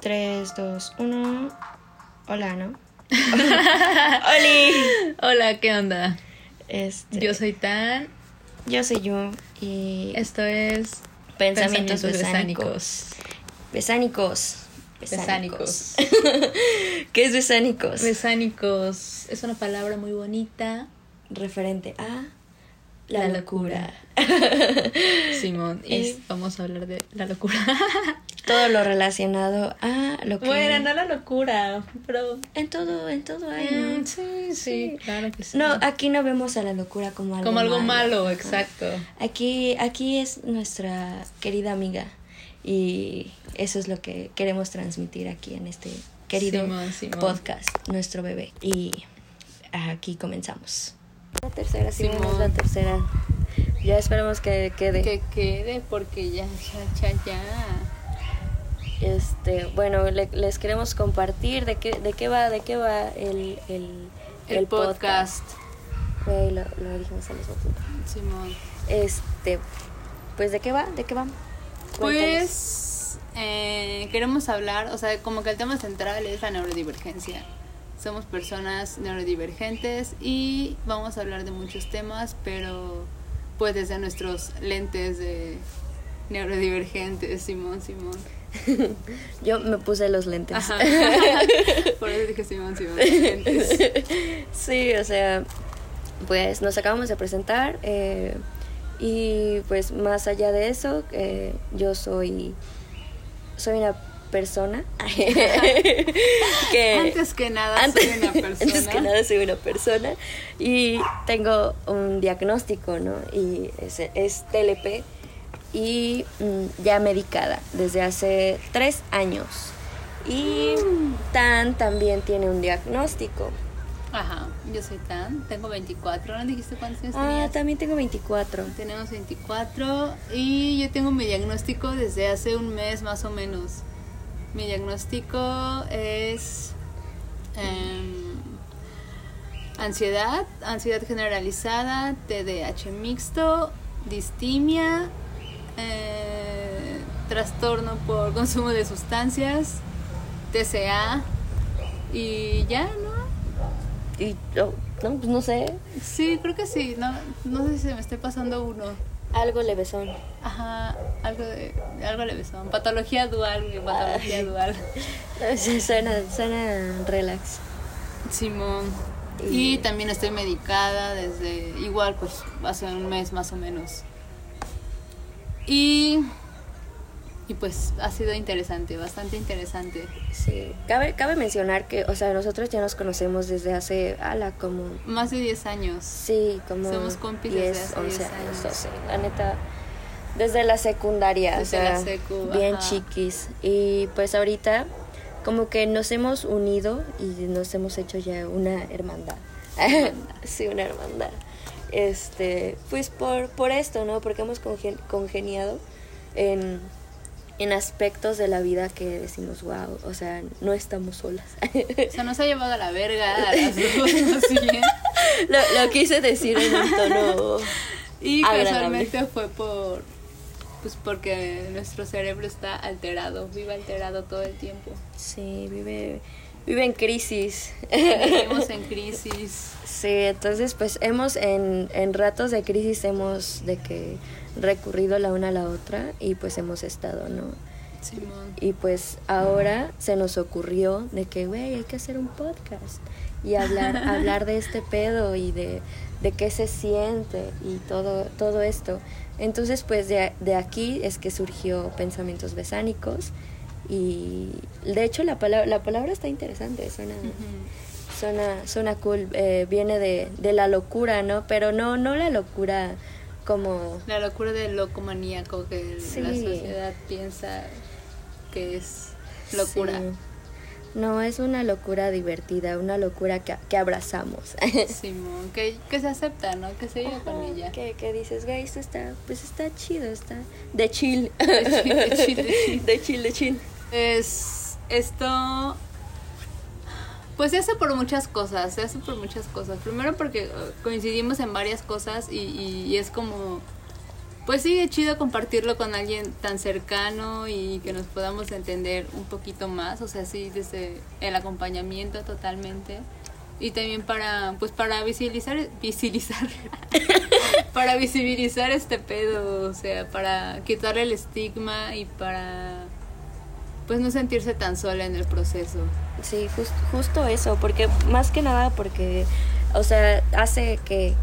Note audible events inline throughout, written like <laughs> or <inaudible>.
3, 2, 1. Hola, ¿no? <laughs> ¡Oli! Hola, ¿qué onda? Este, Yo soy Tan. yo soy yo y Esto es pensamientos, besánicos. besánicos. Besánicos. <laughs> ¿Qué es besánicos? Besánicos es una palabra muy bonita. Referente a la, La locura. <laughs> Simón, y Es- vamos a hablar de la locura. Todo lo relacionado a lo que. bueno, no la locura, pero. En todo, en todo hay, ¿no? Sí, sí, claro que sí. No, aquí no vemos a la locura como algo Como algo malo, exacto. Aquí, aquí es nuestra querida amiga y eso es lo que queremos transmitir aquí en este querido Simón, Simón. podcast, nuestro bebé. Y aquí comenzamos. La tercera, sí, la tercera. Ya esperamos que quede. Que quede porque ya, ya, ya, ya. Este, bueno, le- les queremos compartir de qué, de qué va, de qué va el, el, El, podcast. Güey, lo, lo dijimos mismo tiempo. Simón. Este, pues de qué va, de qué va. Pues eh, queremos hablar, o sea, como que el tema central es la neurodivergencia. Somos personas neurodivergentes y vamos a hablar de muchos temas, pero pues desde nuestros lentes de neurodivergentes, Simón, Simón. <laughs> Yo me puse los lentes. Ajá. <laughs> Por eso dije Simón, Simón. <laughs> lentes. sí, o sea, pues nos acabamos de presentar eh, y pues más allá de eso, eh, yo soy, soy una persona que Antes que nada, antes, soy una persona. antes que nada soy una persona y tengo un diagnóstico, ¿no? Y es, es TLP y mm, ya medicada desde hace tres años. Y Tan también tiene un diagnóstico. Ajá, yo soy Tan, tengo 24, ¿no dijiste cuántos años Ah, tenías? también tengo 24. Tenemos 24 y yo tengo mi diagnóstico desde hace un mes más o menos. Mi diagnóstico es em, ansiedad, ansiedad generalizada, TDAH mixto, distimia, eh, trastorno por consumo de sustancias, TCA y ya, ¿no? Y oh, no, pues no sé, Sí, creo que sí, no, no sé si se me esté pasando uno. algo levesón. Ajá, algo de algo le besó. Patología dual, patología Ay. dual. Sí, suena, suena relax. Simón. Y- Y también estoy medicada desde igual pues hace un mes más o menos. Y y pues ha sido interesante, bastante interesante. Sí, cabe, cabe mencionar que, o sea, nosotros ya nos conocemos desde hace, ala, como Más de 10 años. Sí, como Somos compis 10, desde hace 11 10 años, años. 12. La neta, desde la secundaria, Desde o sea, la secu, bien ajá. chiquis. Y pues ahorita, como que nos hemos unido y nos hemos hecho ya una hermandad. <laughs> sí, una hermandad. Este, pues por, por esto, ¿no? Porque hemos congen- congeniado en, en aspectos de la vida que decimos, wow, o sea, no estamos solas. <laughs> O sea, nos ha llevado a la verga a las dos, <laughs> lo, lo quise decir en un tono Y casualmente fue por pues porque nuestro cerebro está alterado, vive alterado todo el tiempo. Sí, vive, vive en crisis. Vivimos en <laughs> crisis. Sí, entonces pues hemos en, en ratos de crisis hemos de que recurrido la una a la otra y pues hemos estado, ¿no? Simón. Y pues ahora se nos ocurrió de que, güey, hay que hacer un podcast y hablar, <laughs> hablar de este pedo y de, de qué se siente y todo, todo esto. Entonces, pues de, de aquí es que surgió Pensamientos Besánicos y de hecho la palabra, la palabra está interesante, suena, suena, suena cool, eh, viene de, de la locura, ¿no? Pero no, no la locura como... La locura del loco maníaco que Sí. la sociedad piensa que es locura. Sí. No, es una locura divertida, una locura que, que abrazamos. <laughs> Simón, que, que se acepta, ¿no? Que se vive con ella. Que, que dices, güey, esto está, pues está chido, está chill, <laughs> de chill, de chill. De chill, de chill. Es esto pues se hace por muchas cosas, se hace por muchas cosas. Primero porque eh, coincidimos en varias cosas y, y- es como pues sí, es chido compartirlo con alguien tan cercano y que nos podamos entender un poquito más, o sea, sí, desde el acompañamiento totalmente. Y también para, pues para visibilizar, visibilizar, <laughs> para visibilizar este pedo, o sea, para quitarle el estigma y para, pues no sentirse tan sola en el proceso. Sí, justo eso, porque más que nada porque, o sea, hace que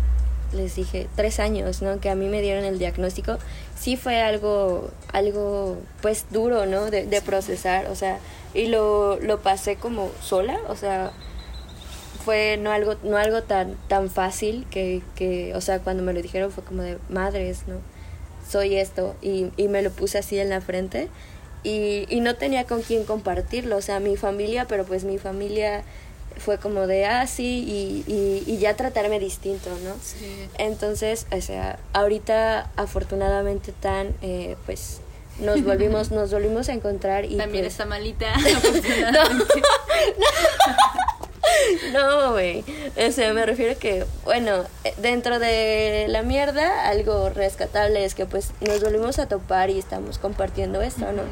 les dije, tres años, ¿no? Que a mí me dieron el diagnóstico, sí fue algo, algo, pues duro, ¿no? De, de procesar, o sea, y lo, lo pasé como sola, o sea, fue no algo, no algo tan, tan fácil que, que, o sea, cuando me lo dijeron fue como de madres, ¿no? Soy esto, y, y me lo puse así en la frente, y, y no tenía con quién compartirlo, o sea, mi familia, pero pues mi familia fue como de, ah, sí, y, y, ya tratarme distinto, ¿no? Sí. Entonces, o sea, ahorita afortunadamente tan, eh, pues, nos volvimos, <laughs> nos volvimos a encontrar y... También pues, está malita, <laughs> afortunadamente. No, güey. O sea, me refiero que, bueno, dentro de la mierda, algo rescatable es que pues nos volvimos a topar y estamos compartiendo esto, ¿no?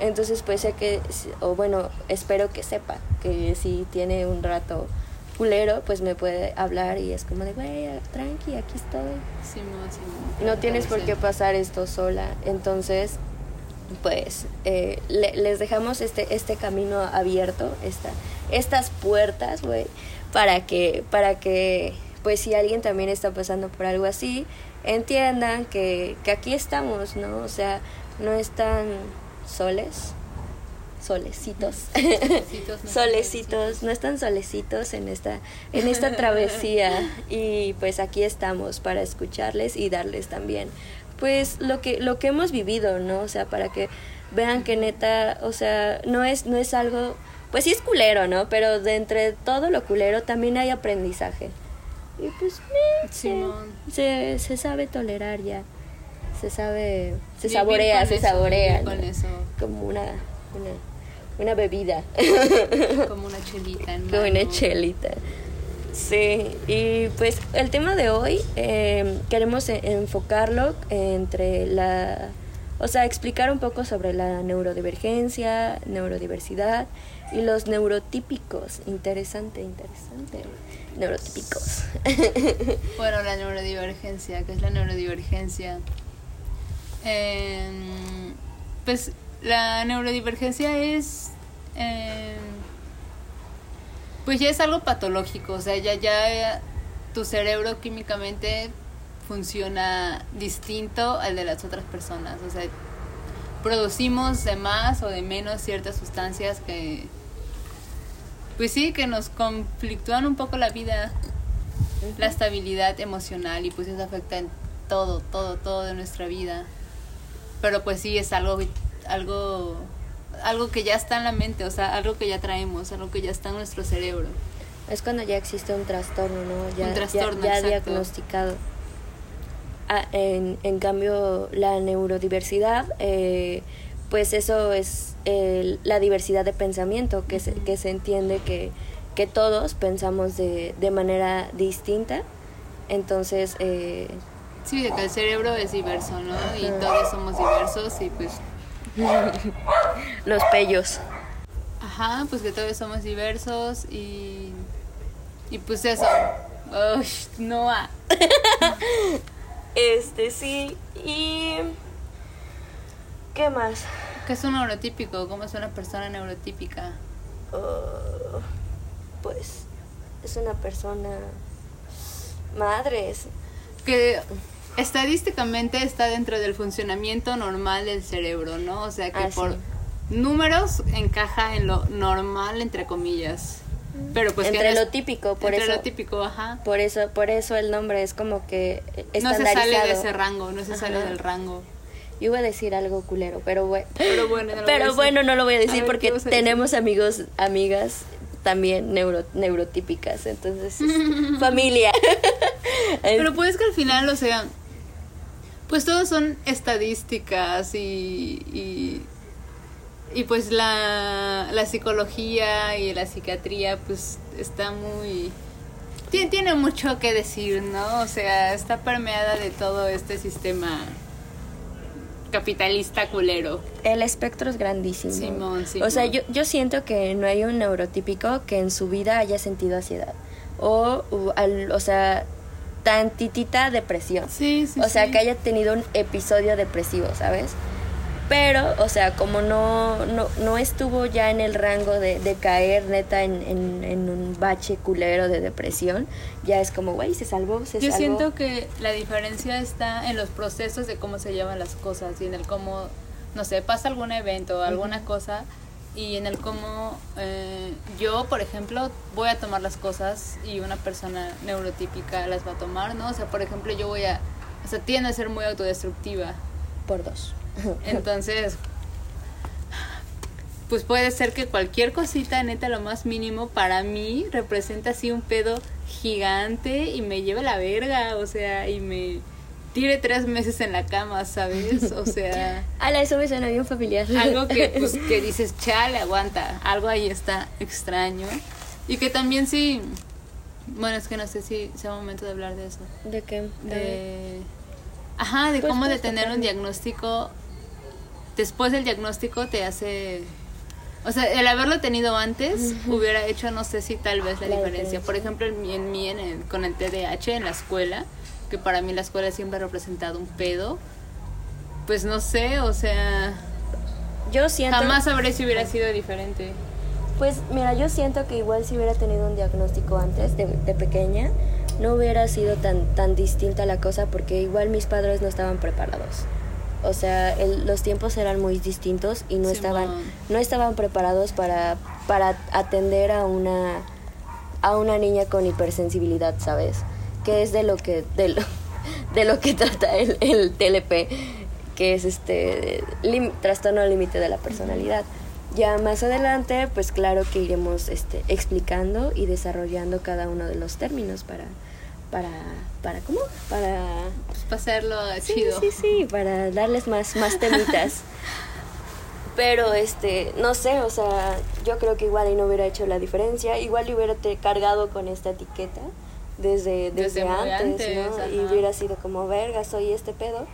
Entonces, pues sé que, o bueno, espero que sepa que si tiene un rato culero, pues me puede hablar y es como de, güey, tranqui, aquí estoy. Sí, no, no tienes por qué pasar esto sola. Entonces, pues eh, les dejamos este, este camino abierto, esta, estas puertas, güey, para que, para que, pues si alguien también está pasando por algo así, entiendan que, que aquí estamos, ¿no? O sea, no están soles, <laughs> solecitos, solecitos, no están solecitos en esta, en esta travesía <laughs> y pues aquí estamos para escucharles y darles también pues lo que lo que hemos vivido, ¿no? O sea, para que vean que neta, o sea, no es no es algo pues sí es culero, ¿no? Pero de entre todo lo culero también hay aprendizaje. Y pues eh, se, se, sabe tolerar ya. Se sabe, se saborea, se saborea. Con eso. Como una, una, una bebida. <laughs> Como una chelita. Como una chelita. Sí, y pues el tema de hoy em, queremos e, enfocarlo entre la, o sea, explicar un poco sobre la neurodivergencia, neurodiversidad y los neurotípicos. Interesante, interesante. Neurotípicos. <laughs> Bueno, la neurodivergencia, ¿qué es la neurodivergencia? Em, pues la neurodivergencia es... Em, pues ya es algo patológico, o sea, ya, ya tu cerebro químicamente funciona distinto al de las otras personas, o sea, producimos de más o de menos ciertas sustancias que, pues sí, que nos conflictúan un poco la vida, la estabilidad emocional y pues eso afecta en todo, todo, todo de nuestra vida. Pero pues sí, es algo, algo algo que ya está en la mente, o sea, algo que ya traemos, algo que ya está en nuestro cerebro. Es cuando ya existe un trastorno, ¿no? Ya, un trastorno, ya, diagnosticado. Ah, en, en, cambio, la neurodiversidad, eh, pues eso es la diversidad de pensamiento, que, se, que se entiende que, que todos pensamos de, de manera distinta. Entonces... Eh, sí, de que el cerebro es diverso, ¿no? Y todos somos diversos y pues <laughs> Los pellos. Ajá, pues que todos somos diversos y. Y pues eso. Uy, no <laughs> este, sí. Y. ¿Qué más? ¿Qué es un neurotípico? ¿Cómo es una persona neurotípica? Uh, pues. Es una persona. Madres. Que estadísticamente está dentro del funcionamiento normal del cerebro, ¿no? O sea que ah, por números encaja en lo normal entre comillas. Pero pues entre lo típico, por entre eso. lo típico, ajá. Por eso, por eso el nombre es como que No se sale de ese rango, no se sale del rango. Yo iba a decir algo culero, pero bueno. <laughs> Pero bueno, no pero bueno, no lo voy a decir porque tenemos amigos, amigas también neuro, neurotípicas, entonces <laughs> familia. <laughs> pero puedes que al final, o sea, pues todos son estadísticas y, y, pues la, la, psicología y la psiquiatría pues está muy... Tiene, tiene mucho que decir, ¿no? O sea, está permeada de todo este sistema capitalista culero. El espectro es grandísimo. Simón, O sea, yo, yo siento que no hay un neurotípico que en su vida haya sentido ansiedad. O, u- al- o sea, tantitita depresión. Sí, sí, o sea, sí. que haya tenido un episodio depresivo, ¿sabes? Pero, o sea, como no, no, no estuvo ya en el rango de, de caer neta en, en, en un bache culero de depresión, ya es como, güey, se salvó, se Yo salvó. siento que la diferencia está en los procesos de cómo se llevan las cosas y en el cómo, no sé, pasa algún evento o alguna cosa y en el cómo eh, yo, por ejemplo, voy a tomar las cosas y una persona neurotípica las va a tomar, ¿no? O sea, por ejemplo, yo voy a, o sea, tiende a ser muy autodestructiva. Por dos. <laughs> Entonces, pues puede ser que cualquier cosita, neta, lo más mínimo, para mí representa así un pedo gigante y me lleve la verga, o sea, y me tire tres meses en la cama, ¿sabes? O <laughs> sea, Ala, eso me suena bien familiar. algo que, <laughs> pues, que dices, chale, aguanta, algo ahí está extraño. Y que también sí, bueno, es que no sé si sea momento de hablar de eso. ¿De qué? De, ajá, de Pues cómo de puedes tener un diagnóstico, después del diagnóstico te hace... O sea, el haberlo tenido antes hubiera hecho, no sé si tal vez la, La diferencia. diferencia. Por ejemplo, en mí, en mí en el- con el TDAH en la escuela, que para mí la escuela siempre ha representado un pedo, pues no sé, o sea, Yo siento... jamás sabré si hubiera sido diferente. Pues mira, yo siento que igual si hubiera tenido un diagnóstico antes, de, de pequeña, no hubiera sido tan, tan distinta la cosa porque igual mis padres no estaban preparados. O sea, el- los tiempos eran muy distintos y no Simón. estaban, no estaban preparados para, para atender a una, a una niña con hipersensibilidad, ¿sabes? Que es de lo que, de lo, de lo que trata el, el TLP, que es este lim- trastorno límite de la personalidad. Ya más adelante, pues claro que iremos este, explicando y desarrollando cada uno de los términos para, para, para ¿cómo? Para Pues para hacerlo Sí, chido. sí, sí, para darles más, más temitas. Pero, este, no sé, o sea, yo creo que igual y no hubiera hecho la diferencia, igual y hubiera te cargado con esta etiqueta desde, desde, Desde muy antes, ¿no? antes, Y hubiera sido como, verga, soy este pedo.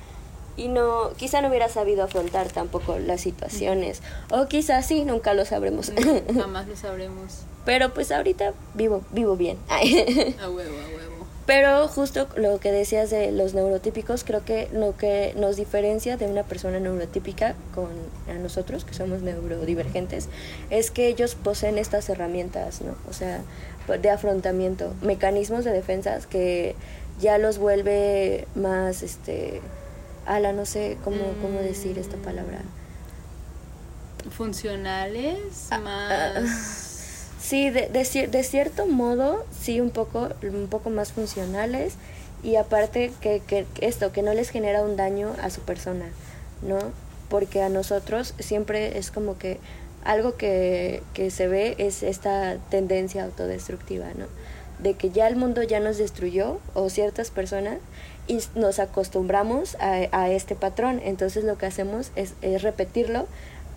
Y no, quizá no hubiera sabido afrontar tampoco las situaciones. O quizás sí, nunca lo sabremos. No, <laughs> jamás lo sabremos. Pero pues ahorita vivo, vivo bien. <laughs> A huevo, a huevo. Pero justo lo que decías de los neurotípicos, creo que lo que nos diferencia de una persona neurotípica con a nosotros, que somos neurodivergentes, es que ellos poseen estas herramientas, ¿no? O sea, de afrontamiento, mecanismos de defensas que ya los vuelve más, este, ala, no sé cómo, cómo decir esta palabra. Funcionales, Ah, más... Sí, de, de, de cierto modo, sí, un poco, un poco más funcionales y aparte que que esto, que no les genera un daño a su persona, ¿no? Porque a nosotros siempre es como que algo que, que se ve es esta tendencia autodestructiva, ¿no? De que ya el mundo ya nos destruyó o ciertas personas y nos acostumbramos a, a este patrón, entonces lo que hacemos es, es repetirlo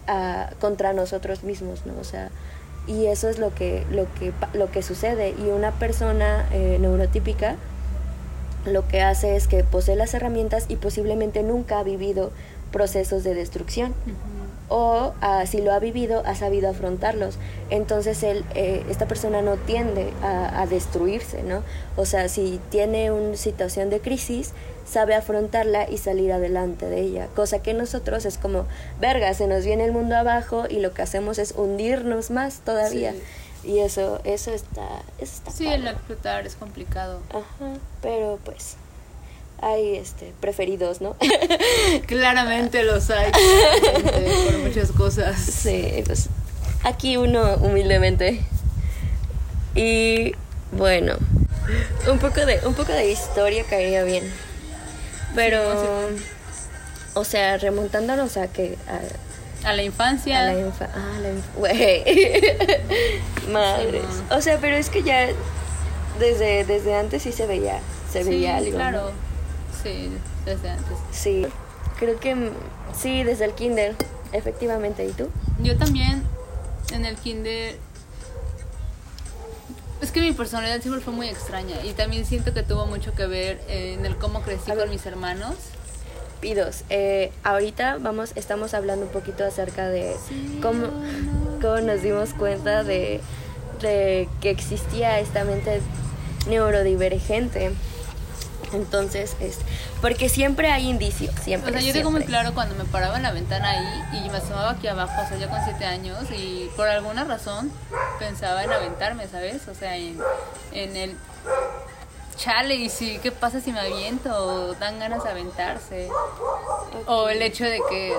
ah, contra nosotros mismos, ¿no? O sea, y eso es lo que lo que lo que sucede y una persona eh, neurotípica lo que hace es que posee las herramientas y posiblemente nunca ha vivido procesos de destrucción. O ah, si lo ha vivido ha sabido afrontarlos entonces él eh, esta persona no tiende a, a destruirse no o sea si tiene una situación de crisis sabe afrontarla y salir adelante de ella cosa que nosotros es como verga se nos viene el mundo abajo y lo que hacemos es hundirnos más todavía Sí. y eso eso está eso está Sí, padre. el explotar es complicado. Ajá, pero pues hay este preferidos, ¿no? <laughs> Claramente los hay claramente, por muchas cosas. sí, pues aquí uno humildemente. Y bueno, un poco de un poco de historia caería bien. Pero Sí, o sea, remontándonos a que a, A la infancia. a la infa ah, la inf- güey. <laughs> Madres. no. O sea, pero es que ya desde desde antes sí se veía se veía algo. ¿no? Sí, desde antes. Sí, creo que sí, desde el kinder, efectivamente. ¿Y tú? Yo también en el kinder es que mi personalidad siempre fue muy extraña y también siento que tuvo mucho que ver en el cómo crecí A ver. con mis hermanos. estúpidos. Eh, ahorita vamos, estamos hablando un poquito acerca de cómo, cómo nos dimos cuenta de, de que existía esta mente neurodivergente. Entonces, es porque siempre hay indicios, siempre. O sea, yo tengo muy claro cuando me paraba en la ventana ahí y me asomaba aquí abajo, o sea, yo con siete años y por alguna razón pensaba en aventarme, ¿sabes? O sea, en, en el chale y si, ¿qué pasa si me aviento? O dan ganas de aventarse. O el hecho de que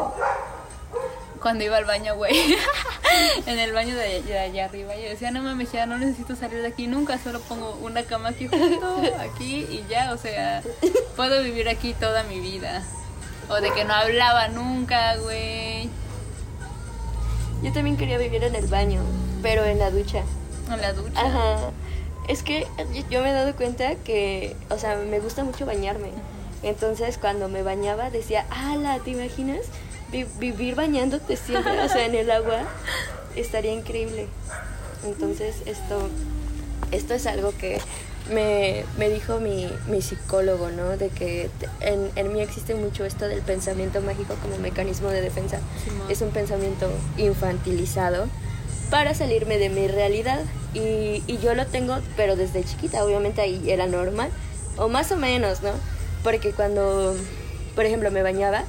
cuando iba al baño, güey, <laughs> en el baño de, de allá arriba, yo decía, no mames, ya no necesito salir de aquí nunca, solo pongo una cama aquí justo, aquí y ya, o sea, puedo vivir aquí toda mi vida. O de que no hablaba nunca, güey, Yo también quería vivir en el baño, pero en la ducha. en la ducha. Ajá. Es que yo me he dado cuenta que, o sea, me gusta mucho bañarme. Entonces, cuando me bañaba, decía, ala, ¿te imaginas? Vi- vivir bañándote siempre, o sea, en el agua, estaría increíble. Entonces, esto, esto es algo que me, me dijo mi, mi psicólogo, ¿no? De que en, en mí existe mucho esto del pensamiento mágico como mecanismo de defensa. Es un pensamiento infantilizado para salirme de mi realidad. Y, y yo lo tengo, pero desde chiquita, obviamente ahí era normal, o más o menos, ¿no? Porque cuando, por ejemplo, me bañaba,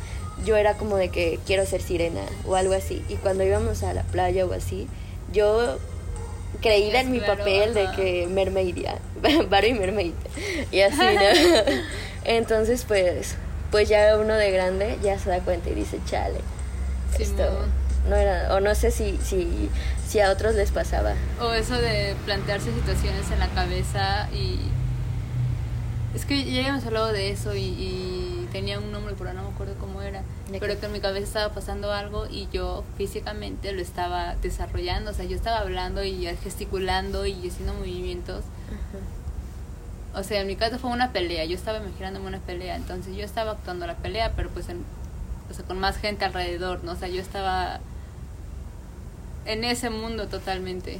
yo era como de que quiero ser sirena o algo así. Y cuando íbamos a la playa o así, yo creída en mi Claro, papel de que mermaidia, Barbie <laughs> mermaid, y así, ¿no? <laughs> Entonces, pues, pues ya uno de grande ya se da cuenta y dice, chale, esto Simón. no era, o no sé si, si, si a otros les pasaba. O eso de plantearse situaciones en la cabeza y... Es que ya habíamos hablado de eso y, y tenía un nombre, pero no me acuerdo cómo era. ¿De Pero que en mi cabeza estaba pasando algo y yo físicamente lo estaba desarrollando. O sea, yo estaba hablando y gesticulando y haciendo movimientos. O sea, en mi caso fue una pelea. Yo estaba imaginándome una pelea. Entonces yo estaba actuando la pelea, pero pues en, o sea, con más gente alrededor, ¿no? O sea, yo estaba en ese mundo totalmente.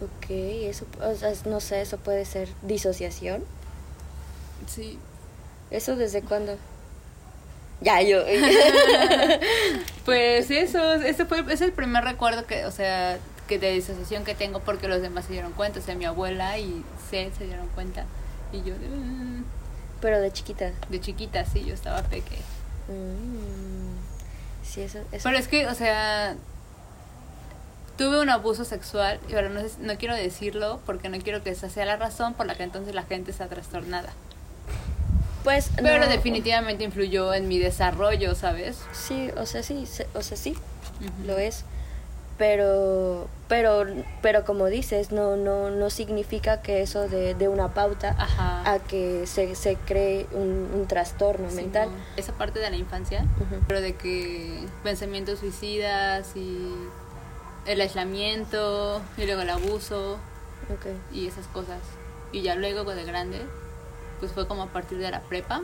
Ok, eso, o sea, no sé, eso puede ser disociación. Sí. ¿Eso desde cuándo? Ya, yo. <laughs> Pues eso, ese fue es el primer recuerdo que, o sea, que de disociación que tengo porque los demás se dieron cuenta, o sea, mi abuela y Seth se dieron cuenta y yo de, "Mm", Pero de chiquita. de chiquita sí, yo estaba peque. Mm, Sí, eso, eso. Pero es que, o sea, tuve un abuso sexual y ahora no, sé- no quiero decirlo porque no quiero que esa sea la razón por la que entonces la gente está trastornada. Pues, Pero no, definitivamente influyó en mi desarrollo, ¿sabes? Sí, o sea, sí, o sea, sí, lo es. Pero, pero, pero como dices, no, no, no significa que eso de, de una pauta Ajá. a que se, se cree un, un trastorno mental. Esa parte de la infancia, pero de que pensamientos suicidas y el aislamiento y luego el abuso y esas cosas. Y ya luego de grande, pues fue como a partir de la prepa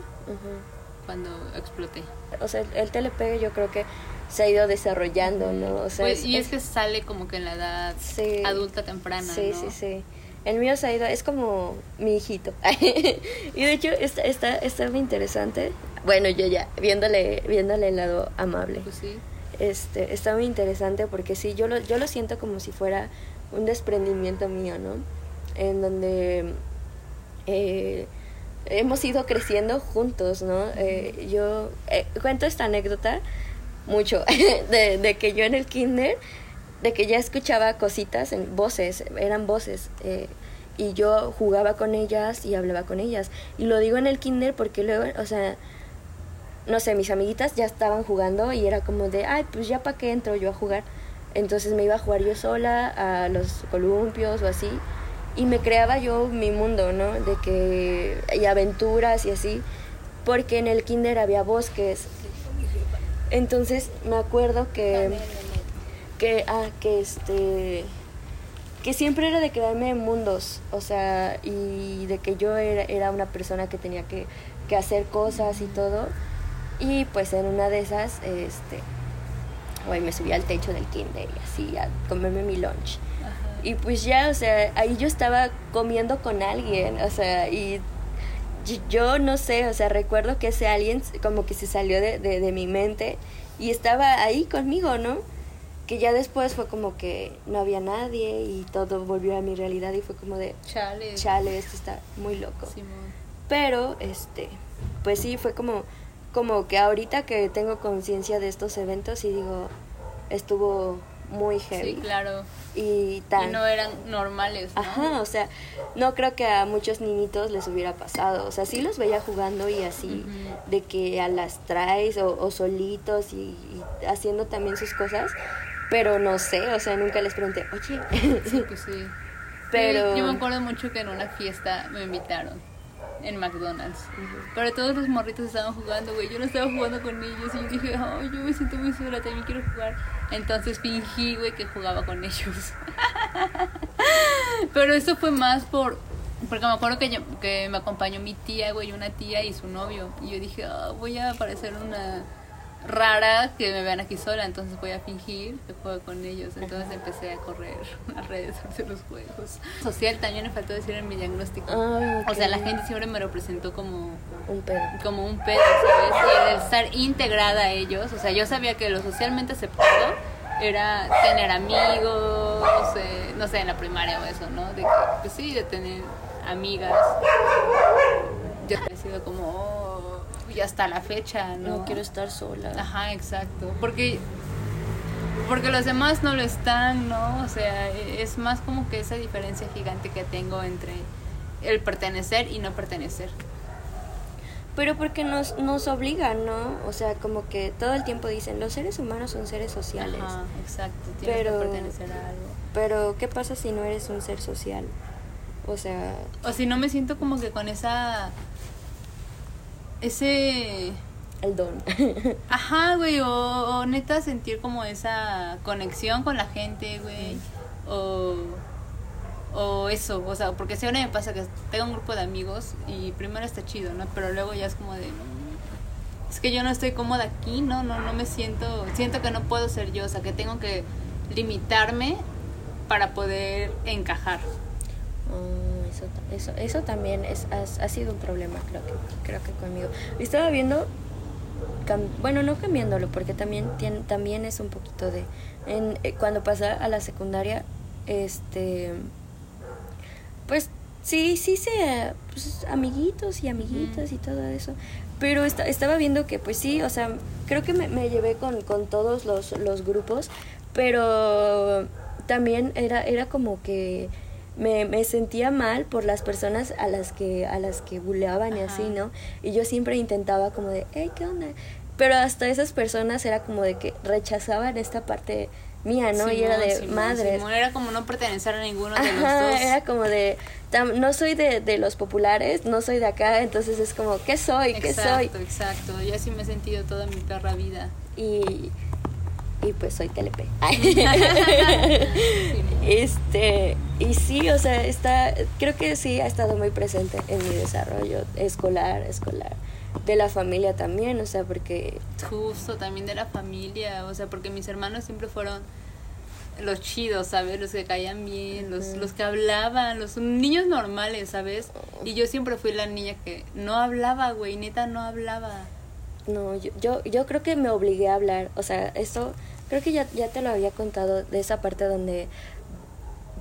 cuando exploté. O sea, el, el telepegue yo creo que se ha ido desarrollando, ¿no? O sea, Pues, y es que sale como que en la edad Sí. adulta temprana, Sí, ¿no? sí, sí. El mío se ha ido, es como mi hijito. <laughs> y de hecho está, está, está muy interesante. Bueno, yo ya, viéndole, viéndole el lado amable. Pues sí. Este, está muy interesante porque sí, yo lo, yo lo siento como si fuera un desprendimiento mío, ¿no? En donde eh, hemos ido creciendo juntos, ¿no? Eh, yo eh, cuento esta anécdota mucho, <laughs> de, de que yo en el kinder, de que ya escuchaba cositas en voces, eran voces, eh, y yo jugaba con ellas y hablaba con ellas. Y lo digo en el kinder porque luego, o sea, no sé, mis amiguitas ya estaban jugando y era como de, ay, pues ya para qué entro yo a jugar. Entonces me iba a jugar yo sola a los columpios o así. Y me creaba yo mi mundo, ¿no? De que, y aventuras y así. Porque en el kinder había bosques. Entonces me acuerdo que, que, ah, que este, que siempre era de crearme mundos, o sea, y de que yo era, era una persona que tenía que, que hacer cosas y todo. Y pues en una de esas, este, hoy me subí al techo del kinder y así a comerme mi lunch. Y pues ya, o sea, ahí yo estaba comiendo con alguien, o sea, y yo no sé, o sea, recuerdo que ese alguien como que se salió de, de, mi mente y estaba ahí conmigo, ¿no? Que ya después fue como que no había nadie y todo volvió a mi realidad y fue como de, chale, chale esto está muy loco. Pero, este, pues sí, fue como, como que ahorita que tengo conciencia de estos eventos y digo, estuvo muy heavy. Sí, claro. Y, tan... no eran normales. ¿no? Ajá, o sea, no creo que a muchos niñitos les hubiera pasado. O sea, sí los veía jugando y así, de que a las traes o, solitos y, haciendo también sus cosas, pero no sé, o sea, nunca les pregunté, oye. Sí, pues sí. <laughs> Pero... yo me acuerdo mucho que en una fiesta me invitaron en McDonald's. Pero todos los morritos estaban jugando, güey. Yo no estaba jugando con ellos y yo dije, ay, yo me siento muy sola, también quiero jugar. Entonces fingí, güey, que jugaba con ellos. <laughs> Pero eso fue más por... Porque me acuerdo que, que me acompañó mi tía, güey, una tía y su novio. Y yo dije, ah, voy a parecer una rara que me vean aquí sola, entonces voy a fingir que juego con ellos. Entonces empecé a correr <laughs> alrededor de los juegos. Social también me faltó decir en mi diagnóstico. Ah, o sea, la gente siempre me representó como un pedo. Como un pedo, ¿sabes? Y el estar integrada a ellos, o sea, yo sabía que lo socialmente aceptado era tener amigos, eh, no sé, en la primaria o eso, ¿no? De pues sí, de tener amigas. Yo he sido como, y hasta la fecha, ¿no? No quiero estar sola. Ajá, exacto. Porque porque los demás no lo están, ¿no? O sea, es más como que esa diferencia gigante que tengo entre el pertenecer y no pertenecer. Pero porque nos, nos obligan, ¿no? O sea, como que todo el tiempo dicen, los seres humanos son seres sociales. Ajá, exacto, tienes pero, que pertenecer a algo. Pero, ¿qué pasa si no eres un ser social? O sea... O si no me siento como que con esa ese... El don. <laughs> Ajá, güey, o, neta sentir como esa conexión con la gente, güey. O, o eso, o sea, porque si ahora me pasa que tengo un grupo de amigos y primero está chido, ¿no? Pero luego ya es como de... Es que yo no estoy cómoda aquí, ¿no? No, no me siento... Siento que no puedo ser yo, o sea, que tengo que limitarme para poder encajar. Mm eso, eso, también es, ha, sido un problema, creo que, creo que conmigo. Estaba viendo, bueno, no cambiándolo, porque también, tiene, también es un poquito de... En, eh, cuando pasé a la secundaria, este... Pues sí, sí se... Pues, amiguitos y amiguitas y todo eso. Pero estaba viendo que, pues sí, o sea, creo que me, me llevé con, con todos los, los grupos, pero también era, era como que me, me, sentía mal por las personas a las que a las que buleaban y así, ¿no? Y yo siempre intentaba como de, hey, ¿qué onda? Pero hasta esas personas era como de que rechazaban esta parte mía, ¿no? y era de madres. era como no pertenecer a ninguno de los dos. Era como de, no soy de, de, los populares, no soy de acá, entonces es como, ¿qué soy? ¿Qué soy? Exacto, exacto. Yo así me he sentido toda mi perra vida. Y y pues soy TLP. <laughs> este, y sí, o sea, está, creo que sí ha estado muy presente en mi desarrollo escolar, escolar. De la familia también, o sea, porque... Justo, también de la familia, o sea, porque mis hermanos siempre fueron los chidos, ¿sabes? Los que caían bien, los, los que hablaban, los niños normales, ¿sabes? Y yo siempre fui la niña que no hablaba, güey, neta no hablaba. No, yo, yo, yo creo que me obligué a hablar, o sea, eso creo que ya, ya te lo había contado de esa parte donde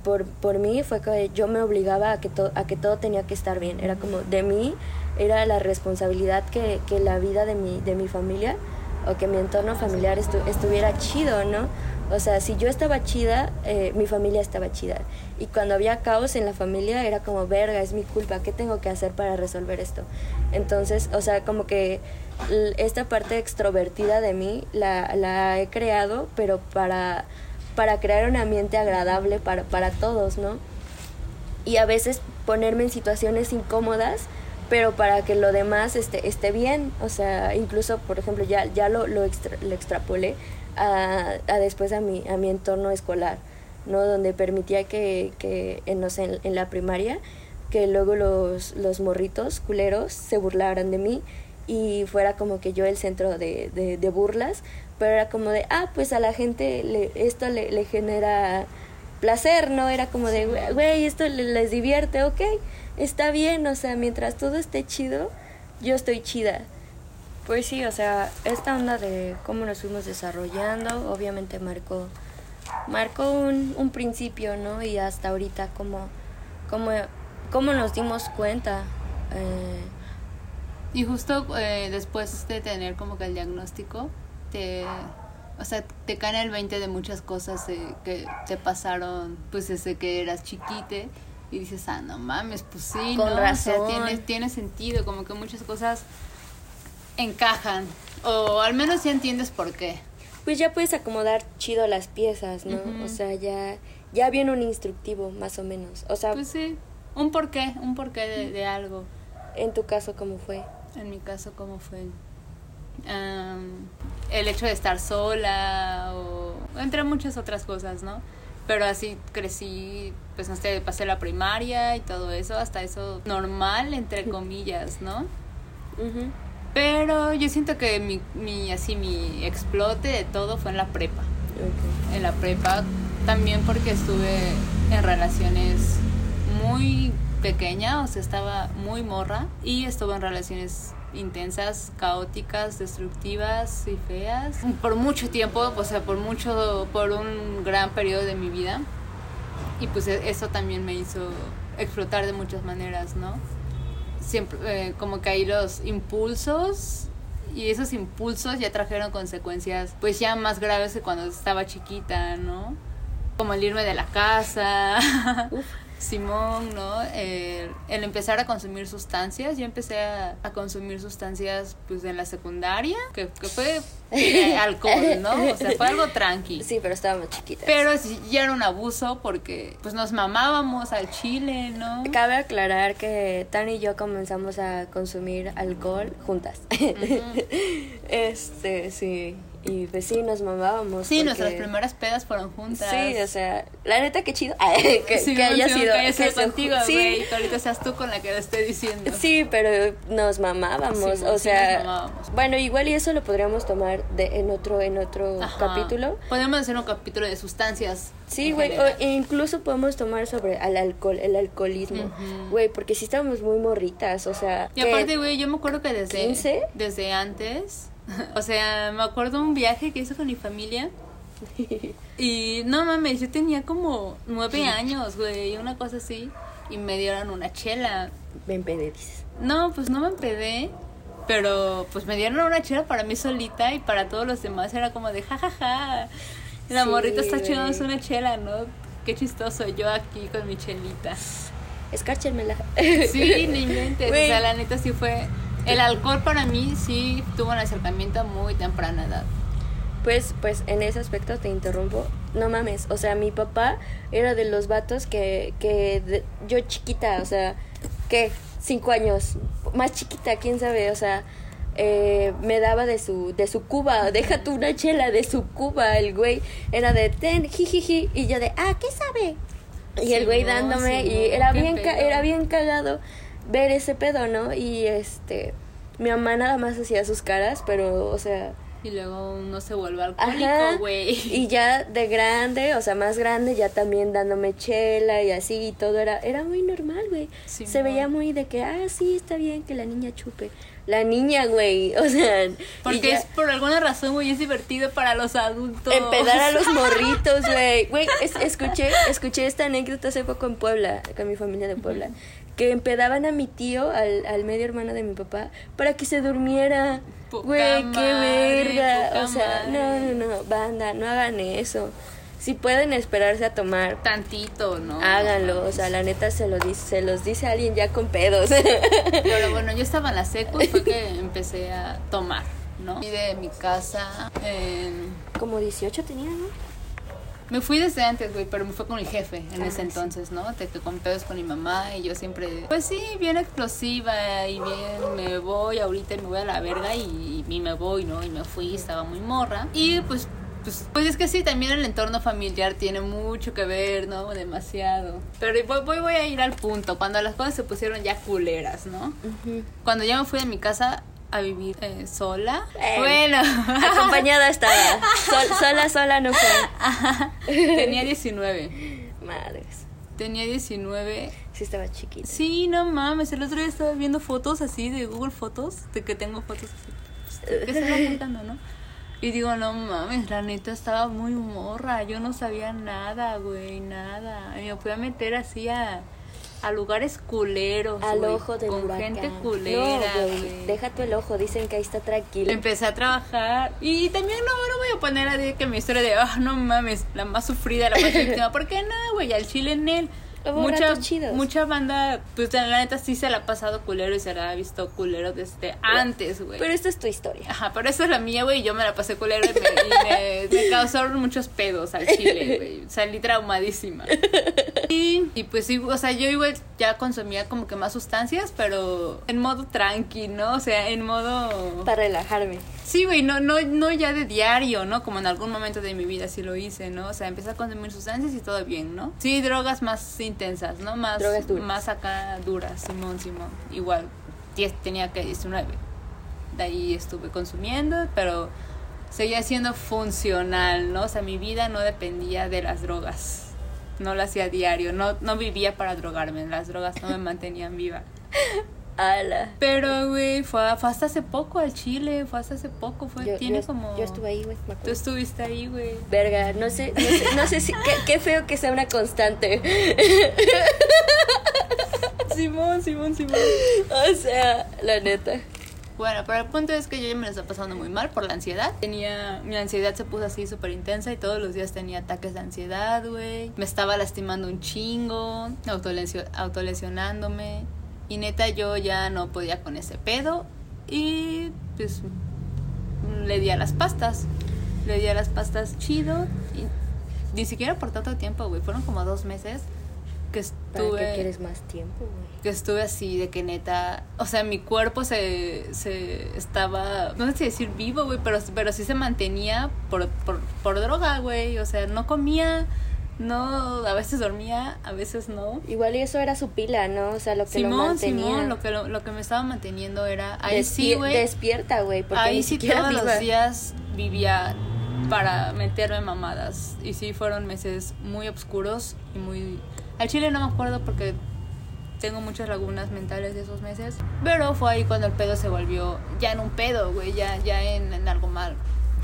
por, por mí fue que yo me obligaba a que, a que todo tenía que estar bien. Era como de mí, era la responsabilidad que, que la vida de mi, de mi familia o que mi entorno familiar estuviera chido, ¿no? O sea, si yo estaba chida, eh, mi familia estaba chida. Y cuando había caos en la familia era como, verga, es mi culpa, ¿qué tengo que hacer para resolver esto? Entonces, o sea, como que esta parte extrovertida de mí la, la he creado, pero para, para crear un ambiente agradable para, para todos, ¿no? Y a veces ponerme en situaciones incómodas, pero para que lo demás esté, esté bien. O sea, incluso, por ejemplo, ya, ya lo, lo, lo extrapolé a, a, después a mi, a mi entorno escolar, ¿no? Donde permitía que, que en, no sé, en, la primaria, que luego los, los morritos culeros se burlaran de mí y fuera como que yo el centro de, de, burlas, pero era como de, ah, pues a la gente le, esto le, genera placer, ¿no? Era como de, güey, esto les divierte, ok, está bien, o sea, mientras todo esté chido, yo estoy chida. Pues sí, o sea, esta onda de cómo nos fuimos desarrollando, obviamente marcó, marcó un, un principio, ¿no? Y hasta ahorita como, como, como nos dimos cuenta. Eh, y justo eh, después de tener como que el diagnóstico, te, o sea, te cae el 20 de muchas cosas que te pasaron pues desde que eras chiquite y dices, ah, no mames, pues sí, Con ¿no? razón. O sea, tiene, tiene sentido, como que muchas cosas encajan, o al menos ya entiendes por qué. pues ya puedes acomodar chido las piezas, ¿no? Ujú. O sea, ya, ya viene un instructivo, más o menos. O sea, Pues sí, un porqué, un porqué de, de algo. en tu caso, ¿cómo fue? En mi caso, ¿cómo fue? Am, el hecho de estar sola o entre muchas otras cosas, ¿no? Pero así crecí, pues no sé, pasé la primaria y todo eso, hasta eso normal, entre comillas, ¿no? Pero yo siento que mi, mi, así, mi explote de todo fue en la prepa. Ok. En la prepa también porque estuve en relaciones muy pequeñas, o sea, estaba muy morra y estuve en relaciones intensas, caóticas, destructivas y feas por mucho tiempo, o sea, por mucho, por un gran periodo de mi vida. Y pues e- eso también me hizo explotar de muchas maneras, ¿no? Siempre, eh, como que ahí los impulsos y esos impulsos ya trajeron consecuencias pues ya más graves que cuando estaba chiquita, ¿no? Como el irme de la casa, Uf. <laughs> Simón, ¿no? El, el empezar a consumir sustancias. Yo empecé a, a consumir sustancias pues en la secundaria, que, que fue eh, <laughs> alcohol, ¿no? O sea, fue algo tranqui. Sí, pero estábamos chiquitas. Pero sí, ya era un abuso porque pues nos mamábamos al chile, ¿no? Cabe aclarar que Tan y yo comenzamos a consumir alcohol juntas. <laughs> este, sí. Y pues sí, nos mamábamos. Sí, porque- nuestras primeras pedas fueron juntas. Sí, o sea, la neta, qué chido. <laughs> que, Sí, que haya sí, sido. que haya sido que contigo, sí, güey. Que ahorita seas tú con la que lo estoy diciendo. Sí, pero nos mamábamos, Sí, o sí sea, nos mamábamos. bueno, igual y eso lo podríamos tomar de en otro en otro Ajá. capítulo. Podemos hacer un capítulo de sustancias. Sí, güey, incluso podemos tomar sobre el alcohol, el alcoholismo. Güey, porque sí estábamos muy morritas, o sea, Y aparte, güey, yo me acuerdo que desde, 15? desde antes, <laughs> o sea, me acuerdo un viaje que hice con mi familia. Y no mames, yo tenía como nueve años, güey, una cosa así. Y me dieron una chela. me empedé, dices. No, pues no me empedé. Pero pues me dieron una chela para mí solita y para todos los demás era como de jajaja. La Sí, morrita está güey. chingándose una chela, ¿no? Qué chistoso yo aquí con mi chelita. Escárchenmela. Sí, ni <laughs> inventes. O Güey. sea, la neta sí fue. El alcohol para mí sí tuvo un acercamiento a muy temprana edad. Pues, pues en ese aspecto te interrumpo. No mames, o sea, mi papá era de los vatos que, que de- yo chiquita, o sea, que cinco años, más chiquita, quién sabe, o sea, eh, me daba de su, de su cuba, deja tú una chela de su cuba, el güey era de ten, jijiji, y yo de, ah, ¿qué sabe? Y el güey dándome, y era bien, ca- pedo. era bien cagado ver ese pedo, ¿no? Y este, mi mamá nada más hacía sus caras, pero, o sea, Y luego uno se vuelve alcohólico, güey. Y ya de grande, o sea, más grande, ya también dándome chela y así y todo era era muy normal, güey. Simón. Se veía muy de que, ah, sí, está bien que la niña chupe. La niña, güey, <laughs> o sea, Porque ya es por alguna razón, güey, es divertido para los adultos. empedar a los <laughs> morritos, güey. Güey, es- escuché escuché esta anécdota hace poco en Puebla, con mi familia de Puebla, que empedaban a mi tío, al, al medio hermano de mi papá, para que se durmiera. Güey, qué verga. O sea, no, madre. no, no, banda, no hagan eso. Si pueden esperarse a tomar, Tantito, ¿no? háganlo. O sea, la neta se, lo dice, se los dice alguien ya con pedos. <laughs> Pero bueno, yo estaba en la secu y fue que <laughs> empecé a tomar, ¿no? Y de mi casa. en- Como 18 tenía, ¿no? Me fui desde antes, güey, pero me fue con el jefe en Ah, ese sí. entonces, ¿no? De que con pedos con mi mamá y yo siempre, pues sí, bien explosiva y bien me voy ahorita y me voy a la verga y, y me voy, ¿no? Y me fui, estaba muy morra. Y pues, pues, pues es que sí, también el entorno familiar tiene mucho que ver, ¿no? Demasiado. Pero voy, voy, voy a ir al punto, cuando las cosas se pusieron ya culeras, ¿no? Cuando ya me fui de mi casa a vivir eh, sola. Eh. Bueno. Acompañada estaba. Sol- sola, sola no fue. <laughs> Tenía 19. Madres. Tenía 19. Sí estaba chiquita. Sí, no mames. El otro día estaba viendo fotos así de Google Fotos, de que tengo fotos así. Que se van ¿no? Y digo, no mames, la neta estaba muy morra. Yo no sabía nada, güey, nada. Y me fui a meter así a, a lugares culeros. Al güey, ojo del Con huracán. gente No, culera, güey, güey. Deja tú el ojo, dicen que ahí está tranquilo. Empecé a trabajar y también no, no voy a poner a decir que mi historia de, ah, no mames, la más sufrida, la más <laughs> víctima. ¿Por qué no, güey? Al chile en él. Hubo Mucha, chidos. mucha banda, pues la neta sí se la ha pasado culero y se la ha visto culero desde antes, güey. Pero esta es tu historia. Ajá, pero esa es la mía, güey, y yo me la pasé culero y me, y me- <laughs> me causaron muchos pedos al chile, güey. Salí traumadísima. Y, y pues sí, o sea, yo igual ya consumía como que más sustancias, pero en modo tranqui, ¿no? O sea, en modo... Para relajarme. Sí, güey, no, no, no ya de diario, ¿no? Como en algún momento de mi vida sí lo hice, ¿no? O sea, empecé a consumir sustancias y todo bien, ¿no? Sí, drogas más intensas, ¿no? Más, Drogas duras. más acá duras, Simón, Simón. Igual, 10, tenía que 19. De ahí estuve consumiendo, pero seguía siendo funcional, ¿no? O sea, mi vida no dependía de las drogas. No lo hacía diario, no, no vivía para drogarme, las drogas no me mantenían viva. <laughs> Ala. Pero, güey, fue, fue hasta hace poco al Chile, fue hasta hace poco, fue, Yo, tiene yo- como... yo estuve ahí, güey. Tú estuviste ahí, güey. Verga, no sé, no sé, no sé si. Qué, qué feo que sea una constante. Simón, Simón, Simón. O sea, la neta. Bueno, pero el punto es que yo ya me lo estaba pasando muy mal por la ansiedad. Tenía, mi ansiedad se puso así súper intensa y todos los días tenía ataques de ansiedad, güey. Me estaba lastimando un chingo, autolesio- autolesionándome. Y neta yo ya no podía con ese pedo y pues le di a las pastas. Le di a las pastas chido y ni siquiera por tanto tiempo, güey. Fueron como dos meses que ¿Para estuve qué quieres más tiempo, güey? que estuve así de que neta, o sea, mi cuerpo se, se estaba, no sé si decir vivo, güey, pero, pero sí se mantenía por, por, por droga, güey, o sea, no comía, no, a veces dormía, a veces no. Igual y eso era su pila, ¿no? O sea, lo que lo Simón, mantenía. Simón, lo que, lo, lo que me estaba manteniendo era, ahí sí, güey, Despierta, güey. Porque ahí ni sí todos viva. los días vivía para meterme mamadas, y sí fueron meses muy oscuros y muy... Al chile no me acuerdo porque tengo muchas lagunas mentales de esos meses. Pero fue ahí cuando el pedo se volvió ya en un pedo, güey, ya, ya en, en algo mal.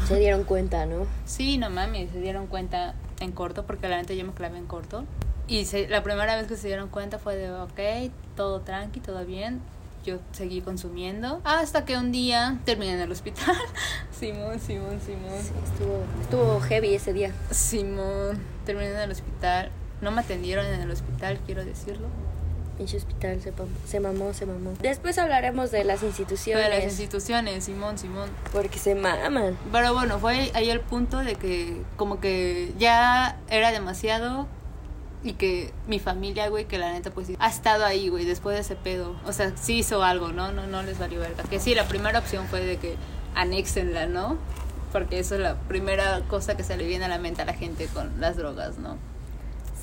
Se dieron cuenta, ¿no? Sí, no mames, se dieron cuenta en corto, porque la neta yo me clavé en corto. Y se- la primera vez que se dieron cuenta fue de, ok, todo tranqui, todo bien. Yo seguí consumiendo. Hasta que un día terminé en el hospital. <laughs> Simón, Simón, Simón. Sí, estuvo, estuvo heavy ese día. Simón, terminé en el hospital. No me atendieron en el hospital, quiero decirlo. Pinche hospital se, se mamó, se mamó. Después hablaremos de las instituciones. de las instituciones, Simón, Simón. Porque se maman. Pero bueno, fue ahí el punto de que como que ya era demasiado y que mi familia, güey, que la neta pues ha estado ahí, güey, después de ese pedo. O sea, sí hizo algo, ¿no? No, no les valió verga. Que sí, la primera opción fue de que anéxenla, ¿no? Porque eso es la primera cosa que se le viene a la mente a la gente con las drogas, ¿no?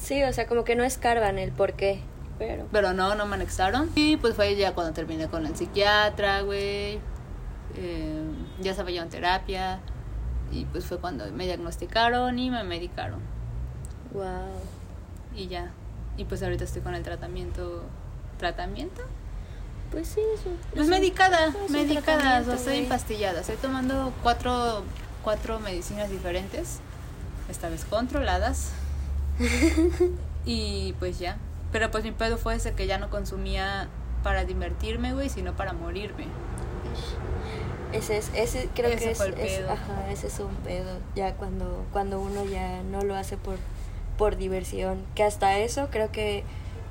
Sí, o sea, como que no escarban el por qué. Pero. Pero no, no me anexaron. Y pues fue ya cuando terminé con el psiquiatra, güey. Eh, ya estaba yo en terapia. Y pues fue cuando me diagnosticaron y me medicaron. Wow. Y ya. Y pues ahorita estoy con el tratamiento. ¿Tratamiento? Pues sí, eso. Pues eso- medicada, es un medicada. O estoy empastillada. Estoy tomando cuatro, cuatro medicinas diferentes. Esta vez controladas. <laughs> y pues ya. Pero pues mi pedo fue ese que ya no consumía para divertirme, güey, sino para morirme. Ese es, ese creo Ese que es, ajá, ese es un pedo. Ya cuando, cuando uno ya no lo hace por, por diversión. Que hasta eso creo que,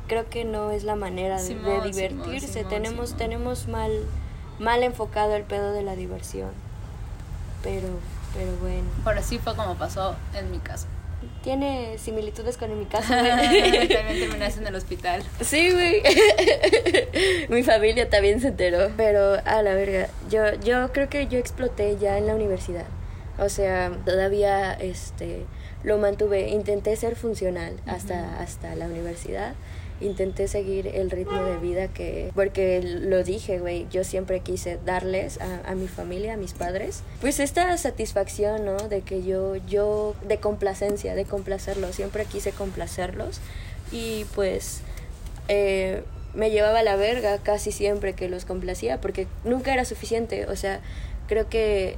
creo que no es la manera de, divertirse. Simón, tenemos, Simón. tenemos mal, mal enfocado el pedo de la diversión. Pero, pero bueno. Pero así fue como pasó en mi caso. Tiene similitudes con en mi caso. <laughs> También terminaste en el hospital. Sí, güey. <laughs> Mi familia también se enteró. Pero a la verga, yo, yo creo que yo exploté ya en la universidad. O sea, todavía este lo mantuve, intenté ser funcional hasta, hasta la universidad. Intenté seguir el ritmo de vida que, porque lo dije, güey, yo siempre quise darles a, a, mi familia, a mis padres, pues esta satisfacción, ¿no? De que yo, yo, de complacencia, de complacerlos, siempre quise complacerlos y pues eh, me llevaba a la verga casi siempre que los complacía porque nunca era suficiente, o sea, creo que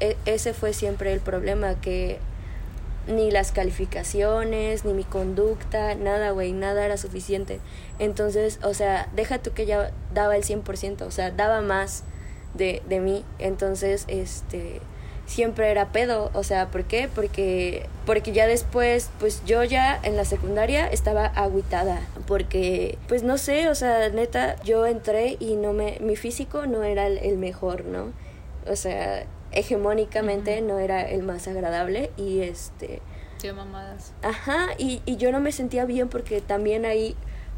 e, ese fue siempre el problema, que ni las calificaciones, ni mi conducta, nada, güey, nada era suficiente. Entonces, o sea, deja tú que ya daba el 100%, o sea, daba más de, de mí. Entonces, este, siempre era pedo, o sea, ¿por qué? Porque, porque ya después, pues yo ya en la secundaria estaba agüitada, porque, pues no sé, o sea, neta, yo entré y no me, mi físico no era el mejor, ¿no? O sea, hegemónicamente no era el más agradable y este... Sí, mamadas. Ajá, y, y yo no me sentía bien porque también ahí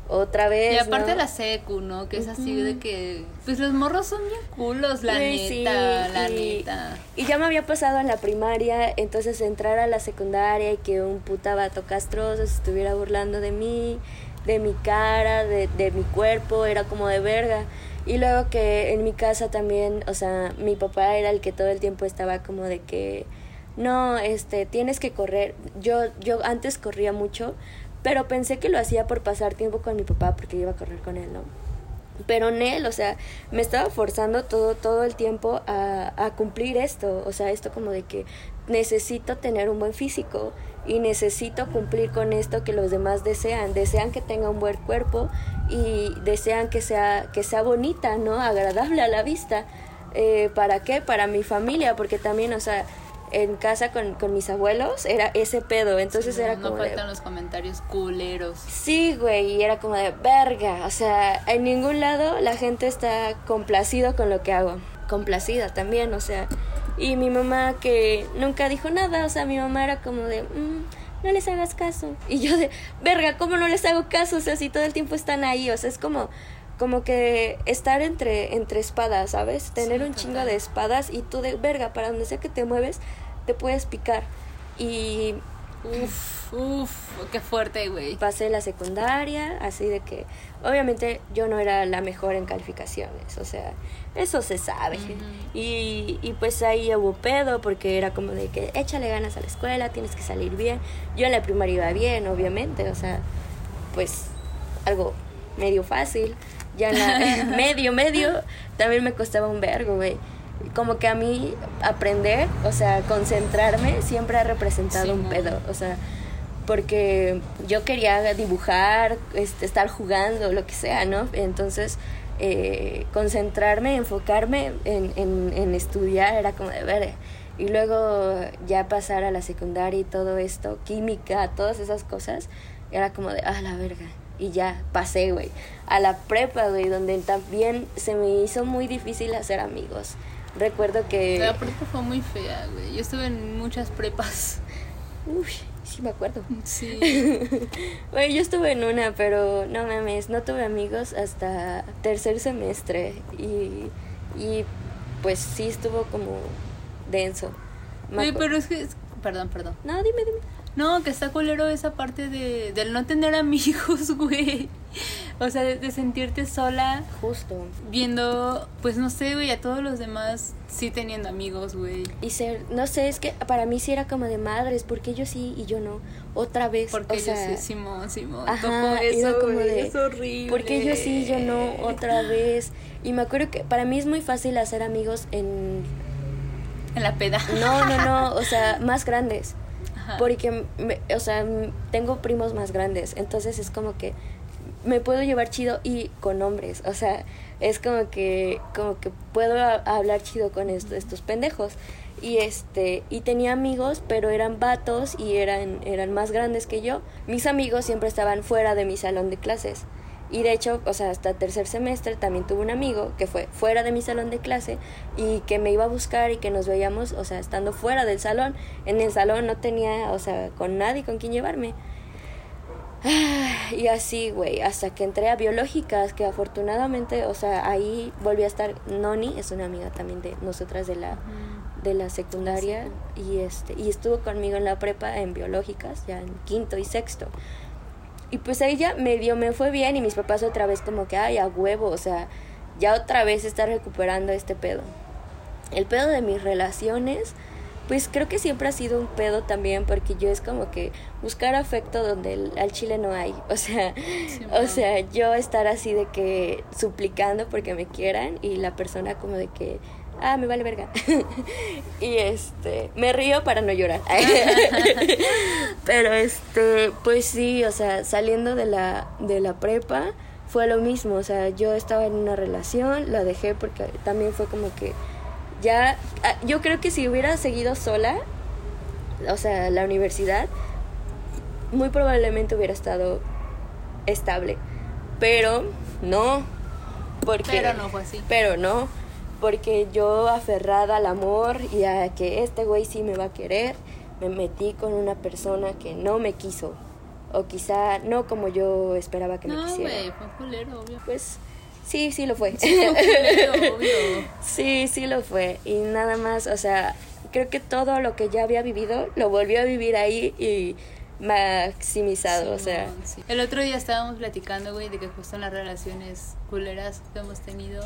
otra vez. Y aparte la secu, ¿no? Que es así de que. Pues los morros son bien culos, la neta, la neta. Y ya me había pasado en la primaria, entonces entrar a la secundaria y que un puta vato castroso se estuviera burlando de mí, de mi cara, de, de mi cuerpo, era como de verga. Y luego que en mi casa también, o sea, mi papá era el que todo el tiempo estaba como de que no, este, tienes que correr. Yo yo antes corría mucho, pero pensé que lo hacía por pasar tiempo con mi papá porque iba a correr con él, ¿no? Pero en él, o sea, me estaba forzando todo, todo el tiempo a, a cumplir esto, o sea, esto como de que necesito tener un buen físico y necesito cumplir con esto que los demás desean, desean que tenga un buen cuerpo y desean que sea, que sea bonita, ¿no? <laughs> Agradable a la vista. Eh, ¿Para qué? Para mi familia, porque también, o sea, en casa con, con mis abuelos era ese pedo, entonces era como... No faltan los comentarios culeros. Sí, güey, y era como de verga, o sea, en ningún lado la gente está complacido con lo que hago, complacida también, o sea, y mi mamá que nunca dijo nada, o sea, mi mamá era como de... Mm, no les hagas caso. <laughs> Y yo de, verga, ¿cómo no les hago caso? O sea, si todo el tiempo están ahí, o sea, es como como que estar entre, entre espadas, ¿sabes? Tener un chingo de espadas y tú de verga, para donde sea que te mueves, te puedes picar. Y. Uf, uf, qué fuerte, güey. Pasé la secundaria, así de que. Obviamente yo no era la mejor en calificaciones, o sea, eso se sabe. y, y pues ahí hubo pedo, porque era como de que échale ganas a la escuela, tienes que salir bien. Yo en la primaria iba bien, obviamente, o sea, pues algo medio fácil ya en la, <laughs> medio, medio, también me costaba un vergo, güey. Como que a mí aprender, o sea, concentrarme, siempre ha representado un pedo, o sea, porque yo quería dibujar, este, estar jugando, lo que sea, ¿no? Entonces, eh, concentrarme, enfocarme en, en, en, estudiar era como de ver. Y luego ya pasar a la secundaria y todo esto, química, todas esas cosas, era como de, ah, la verga, y ya pasé, güey, a la prepa, güey, donde también se me hizo muy difícil hacer amigos. Recuerdo que... La prepa fue muy fea, güey. Yo estuve en muchas prepas. Uy, sí me acuerdo. Sí. <laughs> Güey, yo estuve en una, pero no mames, no tuve amigos hasta tercer semestre y, y pues sí estuvo como denso. Güey, pero es que... Perdón, perdón. No, dime, dime. No, que está culero esa parte de del no tener amigos, <laughs> güey. O sea, de, sentirte sola. Justo. Viendo, pues no sé, güey, a todos los demás sí teniendo amigos, güey. Y ser, no sé, es que para mí sí era como de madres, porque yo sí y yo no. Otra vez. Porque o sea, yo sí, Simón, Simón. Ajá, eso, como de, es horrible. Porque yo sí, yo no, otra <laughs> vez. Y me acuerdo que para mí es muy fácil hacer amigos en... En la peda. No, no, no, o sea, <laughs> más grandes porque, o sea, tengo primos más grandes, entonces es como que me puedo llevar chido y con hombres, o sea, es como que, como que puedo hablar chido con estos, estos pendejos. Y este, y tenía amigos, pero eran vatos y eran, eran más grandes que yo. Mis amigos siempre estaban fuera de mi salón de clases. Y de hecho, o sea, hasta tercer semestre también tuve un amigo que fue fuera de mi salón de clase y que me iba a buscar y que nos veíamos, o sea, estando fuera del salón. En el salón no tenía, o sea, con nadie con quien llevarme. Y así, güey, hasta que entré a biológicas, que afortunadamente, o sea, ahí volví a estar. Noni es una amiga también de nosotras de la, de la secundaria y este y estuvo conmigo en la prepa en biológicas, ya en quinto y sexto. Y pues ahí ya medio me fue bien y mis papás otra vez como que, ay, a huevo, o sea, ya otra vez está recuperando este pedo. El pedo de mis relaciones, pues creo que siempre ha sido un pedo también porque yo es como que buscar afecto donde al chile no hay. <laughs> O sea, o sea, yo estar así de que suplicando porque me quieran y la persona como de que ah, me vale verga. <laughs> y este, me río para no llorar. <laughs> Pero este, pues sí, o sea, saliendo de la, de la prepa fue lo mismo, o sea, yo estaba en una relación, la dejé porque también fue como que ya, ah, yo creo que si hubiera seguido sola, o sea, la universidad, muy probablemente hubiera estado estable, pero no, porque... Pero no fue así. Pero no, porque yo aferrada al amor y a que este güey sí me va a querer, me metí con una persona que no me quiso. O quizá no como yo esperaba que me quisiera. No, güey, fue culero, obvio. Pues sí, sí lo fue. Sí, fue culero, <laughs> obvio. sí, sí lo fue. Y nada más, o sea, creo que todo lo que ya había vivido lo volvió a vivir ahí y maximizado, o sea. Sí. El otro día estábamos platicando, güey, de que justo en las relaciones culeras que hemos tenido,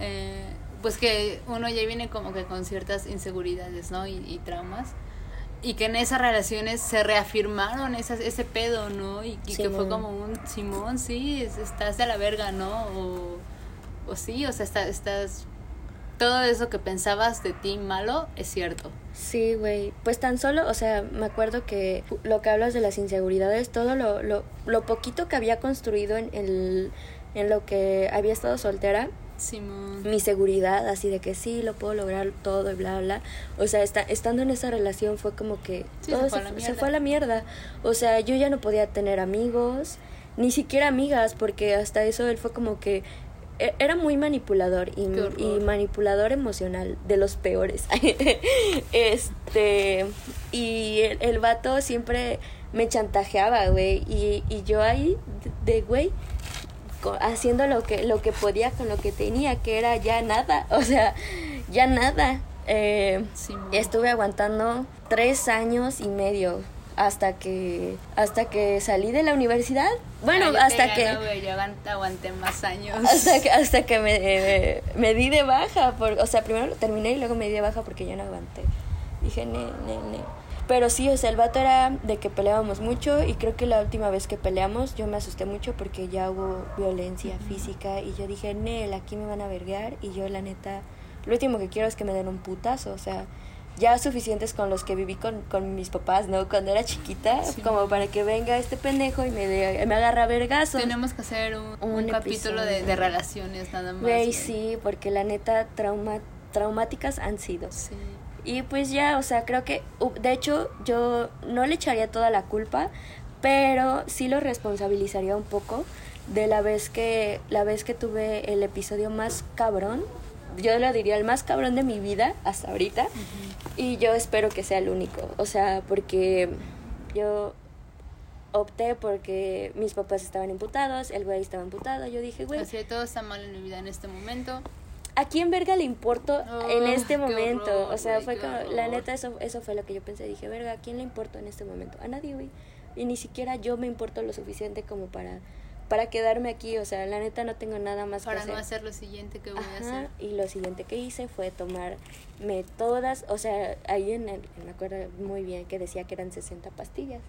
eh, pues que uno ya viene como que con ciertas inseguridades, ¿no? Y, y traumas. Y que en esas relaciones se reafirmaron esas, ese pedo, ¿no? Y, y que fue como un, Simón, sí, estás de la verga, ¿no? O, o sí, o sea, está, estás... Todo eso que pensabas de ti malo es cierto. Sí, güey. Pues tan solo, o sea, me acuerdo que lo que hablas de las inseguridades, todo lo, lo, lo poquito que había construido en, el, en lo que había estado soltera, Simón. mi seguridad, así de que sí, lo puedo lograr todo y bla, bla. O sea, está, estando en esa relación fue como que Sí, todo se fue a la se, mierda. fue a la mierda. O sea, yo ya no podía tener amigos, ni siquiera amigas, porque hasta eso él fue como que e- era muy manipulador y, manipulador emocional, de los peores. <laughs> este, y el, el vato siempre me chantajeaba, güey, y, y yo ahí, de güey, haciendo lo que lo que podía con lo que tenía que era ya nada <laughs> o sea ya nada. Eh, estuve aguantando tres años y medio hasta que hasta que salí de la universidad. Bueno Ay, te hasta que yo aguant- aguanté más años. <laughs> hasta que hasta que me, eh, me di de baja por, o sea primero lo terminé y luego me di de baja porque ya no aguanté. Dije ne ne ne pero sí o sea el vato era de que peleábamos mucho y creo que la última vez que peleamos yo me asusté mucho porque ya hubo violencia física y yo dije Nel aquí me van a verguear y yo la neta lo último que quiero es que me den un putazo o sea ya suficientes con los que viví con, con mis papás, ¿no? Cuando era chiquita, Sí. como para que venga este pendejo y me, de- me agarra a vergazos. Tenemos que hacer un, Un un capítulo de, relaciones nada más. Güey. sí, porque la neta trauma, traumáticas han sido. Sí. Y pues ya, o sea, creo que, de hecho, yo no le echaría toda la culpa, pero sí lo responsabilizaría un poco de la vez que, la vez que tuve el episodio más cabrón. Yo lo diría el más cabrón de mi vida hasta ahorita. Y yo espero que sea el único. O sea, porque yo opté porque mis papás estaban imputados, el güey estaba imputado. Yo dije, güey, Así todo está mal en mi vida en este momento. ¿A quién verga le importo en Oh, este momento? horror, o sea, fue como, la neta, eso, eso fue lo que yo pensé. Dije, verga, ¿a quién le importo en este momento? A nadie, güey. Y ni siquiera yo me importo lo suficiente como para, para quedarme aquí. O sea, la neta no tengo nada más Para que no hacer. hacer lo siguiente que voy a hacer. y lo siguiente que hice fue tomarme todas, o sea, ahí en el, me acuerdo muy bien que decía que eran 60 pastillas.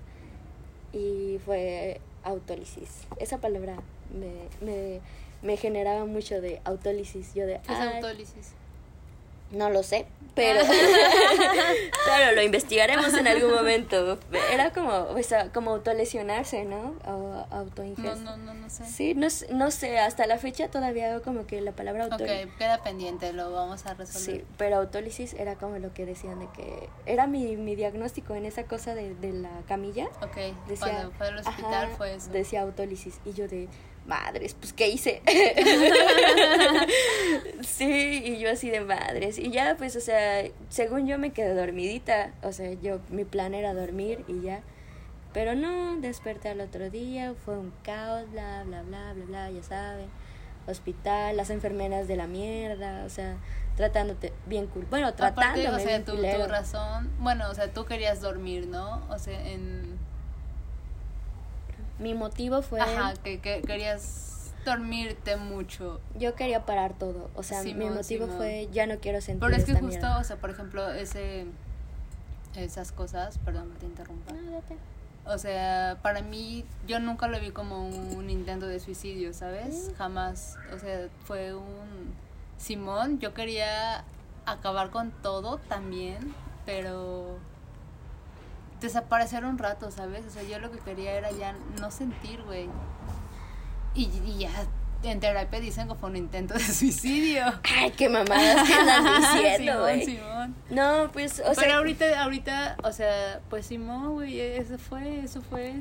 Y fue autólisis. Esa palabra me, me, me generaba mucho de autólisis. Yo de, ¿Qué es "Ay, autólisis? no lo sé, pero, <laughs> pero lo investigaremos en algún momento. Era como, o sea, como autolesionarse, ¿no? O No, autoingesta. no, no, no sé. Sí, no, no sé, hasta la fecha todavía hago como que la palabra Ok, autólisis. queda pendiente, lo vamos a resolver. Sí, pero autólisis era como lo que decían de que era mi, mi diagnóstico en esa cosa de, de la camilla. Ok, Decía, cuando fue al hospital ajá, fue eso. Decía autólisis y yo de madres, pues ¿qué hice? <laughs> sí, y yo así de madres y ya pues o sea, según yo me quedé dormidita, o sea, yo mi plan era dormir y ya. Pero no, desperté al otro día, fue un caos, bla, bla, bla, bla, bla, ya saben. Hospital, las enfermeras de la mierda, o sea, tratándote bien cool. Bueno, Aparte, tratándome o sea, bien tu, tu razón, bueno, o sea, tú querías dormir, ¿no? O sea, en... mi motivo fue... Ajá, que, que querías dormirte mucho. Yo quería parar todo, o sea, mi motivo fue ya no quiero sentir Pero es que justo, mierda. o sea, por ejemplo, ese esas cosas, perdón te interrumpa. No, date. O sea, para mí yo nunca lo vi como un intento de suicidio, ¿sabes? Mm. Jamás, o sea, fue un Simón, yo quería acabar con todo también, pero desaparecer un rato, ¿sabes? O sea, yo lo que quería era ya no sentir, güey. Y, y ya en terapia dicen que fue un intento de suicidio. Ay, qué mamadas que andan <laughs> diciendo, güey. Simón. No, pues, o Pero sea, ahorita, ahorita, o sea, pues Simón, güey, eso fue, eso fue.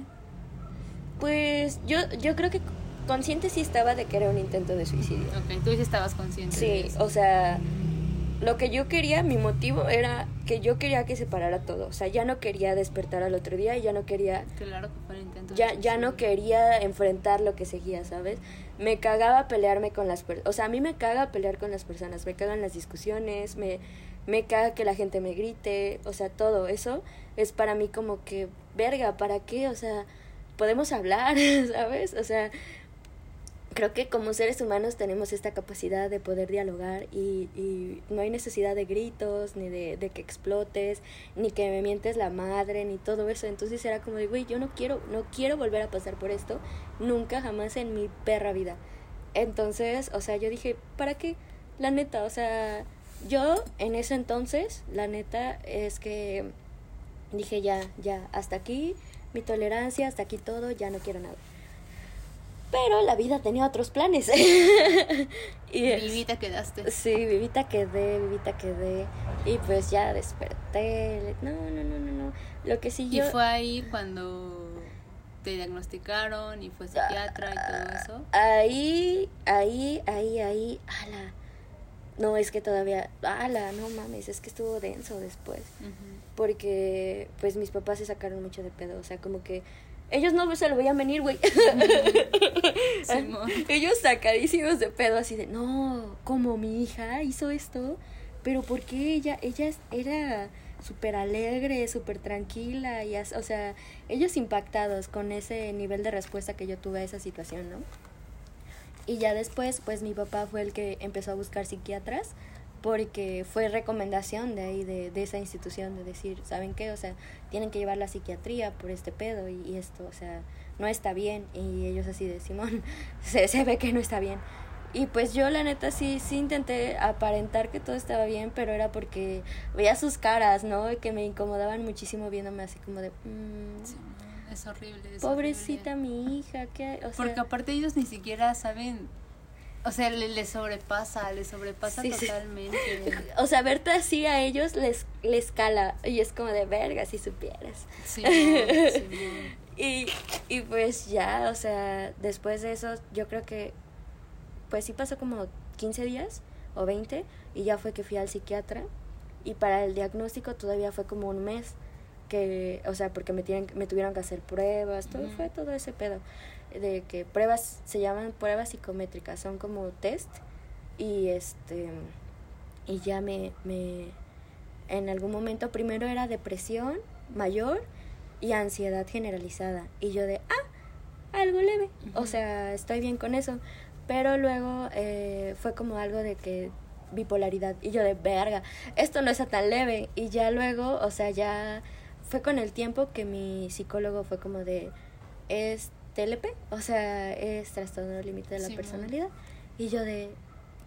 pues yo, yo creo que consciente sí estaba de que era un intento de suicidio. Ok, tú sí estabas consciente. de Sí, eso. o sea, lo que yo quería, mi motivo era que yo quería que se parara todo. O sea, ya no quería despertar al otro día y ya no quería Claro que fue un intento. ya, ya no quería enfrentar lo que seguía, ¿sabes? Me cagaba pelearme con las personas. O sea, a mí me caga pelear con las personas. Me cagan las discusiones, me, me caga que la gente me grite. O sea, todo eso es para mí como que, verga, ¿para qué? O sea, podemos hablar, <laughs> ¿sabes? O sea, creo que como seres humanos tenemos esta capacidad de poder dialogar y, y no hay necesidad de gritos, ni de, de que explotes, ni que me mientes la madre, ni todo eso. Entonces era como de, güey, yo no quiero, no quiero volver a pasar por esto, nunca jamás en mi perra vida. Entonces, o sea, yo dije, ¿para qué? La neta, o sea, yo en ese entonces, la neta es que dije, ya, ya, hasta aquí, mi tolerancia, hasta aquí todo, ya no quiero nada. Pero la vida tenía otros planes. <laughs> y es- Vivita quedaste. Sí, vivita quedé, vivita quedé. Y pues ya desperté. No, no, no, no, no. Lo que sí Y yo... fue ahí cuando te diagnosticaron y fue psiquiatra y todo eso. Ahí, ahí, ahí, ahí. Ala. No, es que todavía... Ala, no mames, es que estuvo denso después. Porque pues mis papás se sacaron mucho de pedo. O sea, como que... Ellos no se lo veían venir, güey. <laughs> Simón. Ellos sacadísimos de pedo, así de, no, como mi hija hizo esto, pero ¿por qué ella, ella era súper alegre, súper tranquila? Y as- o sea, ellos impactados con ese nivel de respuesta que yo tuve a esa situación, ¿no? Y ya después, pues mi papá fue el que empezó a buscar psiquiatras porque fue recomendación de ahí, de, de esa institución, de decir, ¿saben qué? O sea, tienen que llevar la psiquiatría por este pedo y, y esto, o sea, no está bien. Y ellos así de, Simón, <laughs> se, se ve que no está bien. Y pues yo la neta sí, sí intenté aparentar que todo estaba bien, pero era porque veía sus caras, ¿no? Y que me incomodaban muchísimo viéndome así como de, mm, Simón, Es horrible. es pobrecita horrible. mi hija, que, o sea, Porque aparte ellos ni siquiera saben. O sea, le, le sobrepasa, le sobrepasa Sí, sí. totalmente. <laughs> O sea, verte así a ellos les, les cala. Y es como de verga si supieras. Simón, <laughs> Simón. Y, y pues ya, o sea, después de eso, yo creo que, pues sí pasó como 15 días o 20 y ya fue que fui al psiquiatra y para el diagnóstico todavía fue como un mes que, o sea, porque me, tienen, me tuvieron que hacer pruebas, todo fue todo ese pedo de que pruebas, se llaman pruebas psicométricas, son como test y este, y ya me, me, en algún momento primero era depresión mayor y ansiedad generalizada. Y yo de, ah, algo leve. O sea, estoy bien con eso. Pero luego eh, fue como algo de que bipolaridad. Y yo de, verga, esto no está tan leve. Y ya luego, o sea, ya fue con el tiempo que mi psicólogo fue como de, es TLP, o sea, es trastorno límite de la personalidad. Y yo de,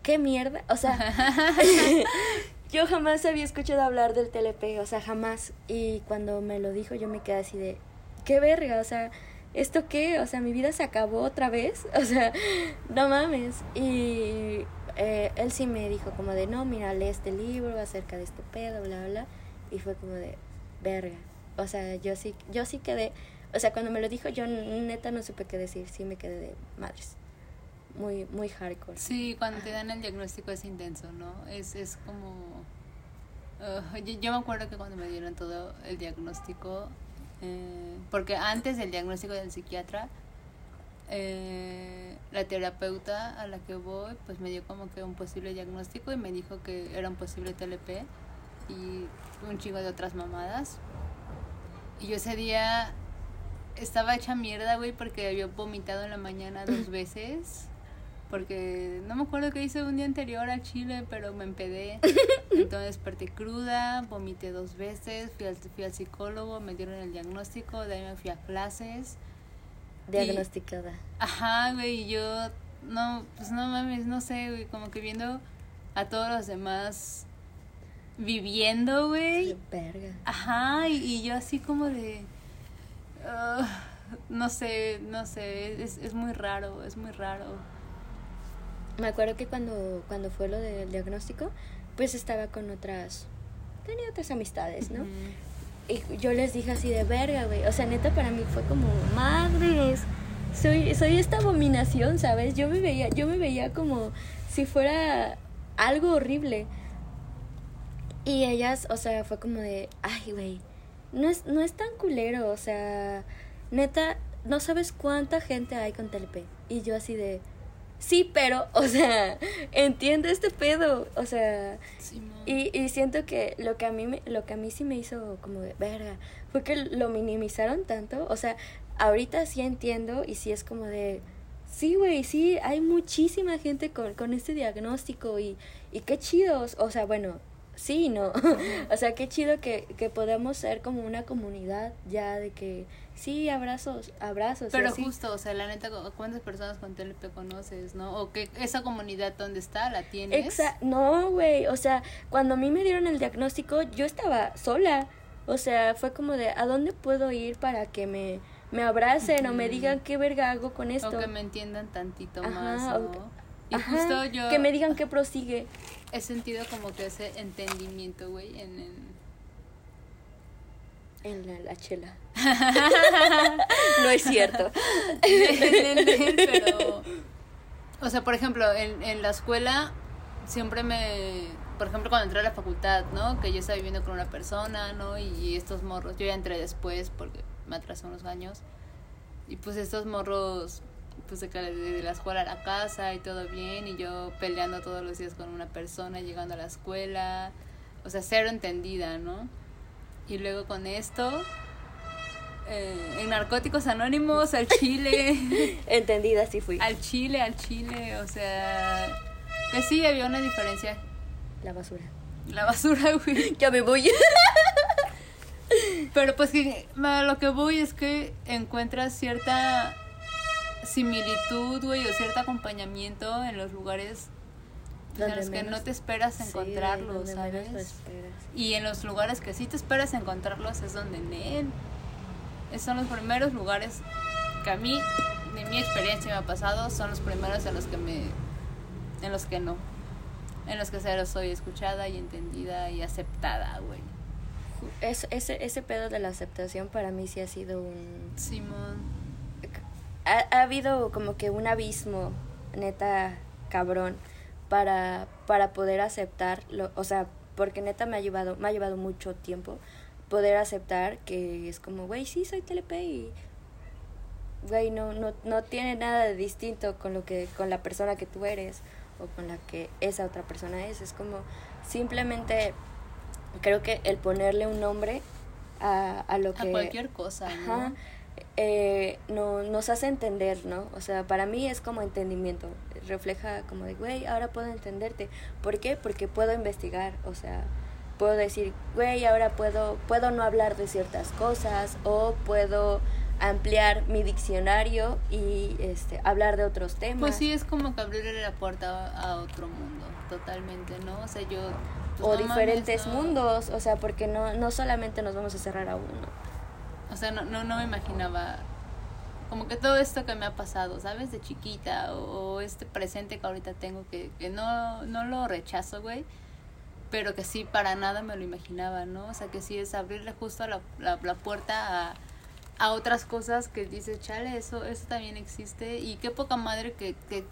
¿qué mierda? O sea, <laughs> <laughs> yo jamás había escuchado hablar del TLP, o sea, jamás. Y cuando me lo dijo, yo me quedé así de, ¿qué verga? O sea, ¿esto qué? O sea, mi vida se acabó otra vez. <laughs> O sea, no mames. Y eh, él sí me dijo como de, no, mira, lee este libro acerca de este pedo, bla, bla. Y fue como de, verga. O sea, yo sí, yo sí quedé, o sea, cuando me lo dijo, yo neta no supe qué decir, sí me quedé de madres. Muy, muy hardcore. Sí, cuando te dan el diagnóstico es intenso, ¿no? Es, es como... uh, yo, yo me acuerdo que cuando me dieron todo el diagnóstico, eh, porque antes del diagnóstico del psiquiatra, eh, la terapeuta a la que voy, pues me dio como que un posible diagnóstico y me dijo que era un posible TLP y un chingo de otras mamadas. Y yo ese día estaba hecha mierda, güey, porque había vomitado en la mañana dos <laughs> veces. Porque no me acuerdo qué hice un día anterior al Chile, pero me empedé. <laughs> Entonces desperté cruda, vomité dos veces, fui al, fui al psicólogo, me dieron el diagnóstico, de ahí me fui a clases. Diagnosticada. Ajá, güey, y yo, no, pues no mames, no sé, güey, como que viendo a todos los demás viviendo, güey. Verga. Ajá, y, y yo así como de... ah, no sé, no sé, es, es muy raro, es muy raro. Me acuerdo que cuando, cuando fue lo del diagnóstico, pues estaba con otras, tenía otras amistades, ¿no? Y yo les dije así de verga, güey. O sea, neta, para mí fue como, madres, soy, soy esta abominación, ¿sabes? Yo me veía, yo me veía como si fuera algo horrible. Y ellas, o sea, fue como de, ay, güey, no es, no es tan culero, o sea, neta, no sabes cuánta gente hay con TLP. Y yo así de, sí, pero, <laughs> o sea, entiende este pedo, o sea, y, y siento que lo que a mí me, lo que a mí sí me hizo como de verga fue que lo minimizaron tanto, o sea, ahorita sí entiendo y sí es como de sí, güey, sí, hay muchísima gente con, con este diagnóstico y, y qué chidos, o sea, bueno, sí, y no, <laughs> o sea, qué chido que, que podamos ser como una comunidad ya de que sí, abrazos, abrazos. Pero así. justo, o sea, la neta, ¿cu- ¿cuántas personas con TLP conoces, no? O que esa comunidad donde está, ¿la tienes? Exa no, güey, o sea, cuando a mí me dieron el diagnóstico, yo estaba sola. O sea, fue como de, ¿a dónde puedo ir para que me, me abracen o me digan qué verga hago con esto? O que me entiendan tantito Ajá, más, o ¿no? que- Y Ajá, justo yo Que me digan qué prosigue. He sentido como que ese entendimiento, güey, en, en... En la, la chela. <laughs> no es cierto. pero o sea por ejemplo en, en la escuela siempre me por ejemplo cuando entré a la facultad no que yo estaba viviendo con una persona no y estos morros yo ya entré después porque me atrasé unos años y pues estos morros pues de, de la escuela a la casa y todo bien y yo peleando todos los días con una persona llegando a la escuela o sea cero entendida no y luego con esto eh, en Narcóticos Anónimos, al Chile, <laughs> Entendida, sí fui. al Chile, al Chile, o sea, que sí había una diferencia. La basura. La basura, güey. <laughs> Ya me voy. Pero pues que a lo que voy es que encuentras cierta similitud, güey, o cierto acompañamiento en los lugares en Donde los que no te esperas encontrarlos, ¿sabes? esperas. Y en los lugares que sí te esperas encontrarlos es donde en él. Esos son los primeros lugares que a mí, de mi experiencia me ha pasado, son los primeros en los que me. en los que no. En los que cero soy escuchada y entendida y aceptada, güey. Es, ese, ese pedo de la aceptación para mí sí ha sido un... Simón. Ha, ha habido como que un abismo, neta, cabrón, para, para poder aceptarlo, o sea, porque neta me ha llevado, me ha llevado mucho tiempo poder aceptar que es como, güey, sí, soy TLP y, güey, no, no, no tiene nada de distinto con lo que, con la persona que tú eres o con la que esa otra persona es, es como simplemente creo que el ponerle un nombre a, a lo que A cualquier cosa, ¿no? Ajá. Eh, no, nos hace entender, ¿no? O sea, para mí es como entendimiento. Refleja como de, güey, ahora puedo entenderte. ¿Por qué? Porque puedo investigar. O sea, puedo decir, güey, ahora puedo, puedo no hablar de ciertas cosas o puedo ampliar mi diccionario y este, hablar de otros temas. Pues sí, es como que abrirle la puerta a, otro mundo, totalmente, ¿no? O sea, yo. pues, o no mames, diferentes no. mundos, o sea, porque no, no solamente nos vamos a cerrar a uno. O sea, no, no, no me imaginaba como que todo esto que me ha pasado, ¿sabes? De chiquita o, este presente que ahorita tengo que, que no, no lo rechazo, güey. Pero que sí, para nada me lo imaginaba, ¿no? O sea, que sí es abrirle justo la, la, la puerta a, a otras cosas que dices, chale, eso, eso también existe. Y qué poca madre que, que,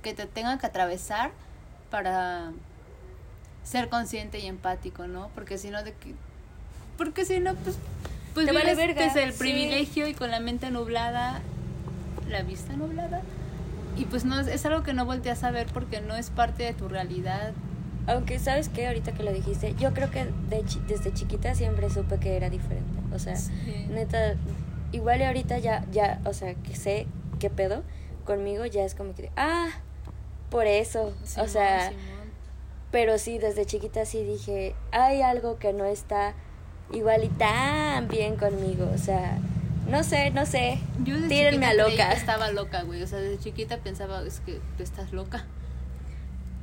que te tengan que atravesar para ser consciente y empático, ¿no? Porque si no, de que... Porque si no, pues... Pues Te vale verga, desde el sí. privilegio y con la mente nublada, la vista nublada. Y pues no, es- algo que no volteas a ver porque no es parte de tu realidad. Aunque, ¿sabes qué? Ahorita que lo dijiste, yo creo que de desde chiquita siempre supe que era diferente. O sea, Sí. neta, igual y ahorita ya, ya, o sea, que sé qué pedo, conmigo ya es como que, ah, por eso, o sea, pero sí, desde chiquita sí dije, hay algo que no está igual y tan bien conmigo, o sea, no sé, no sé. Yo desde Tírenme a loca. Estaba loca, güey. O sea, desde chiquita pensaba, es que tú estás loca.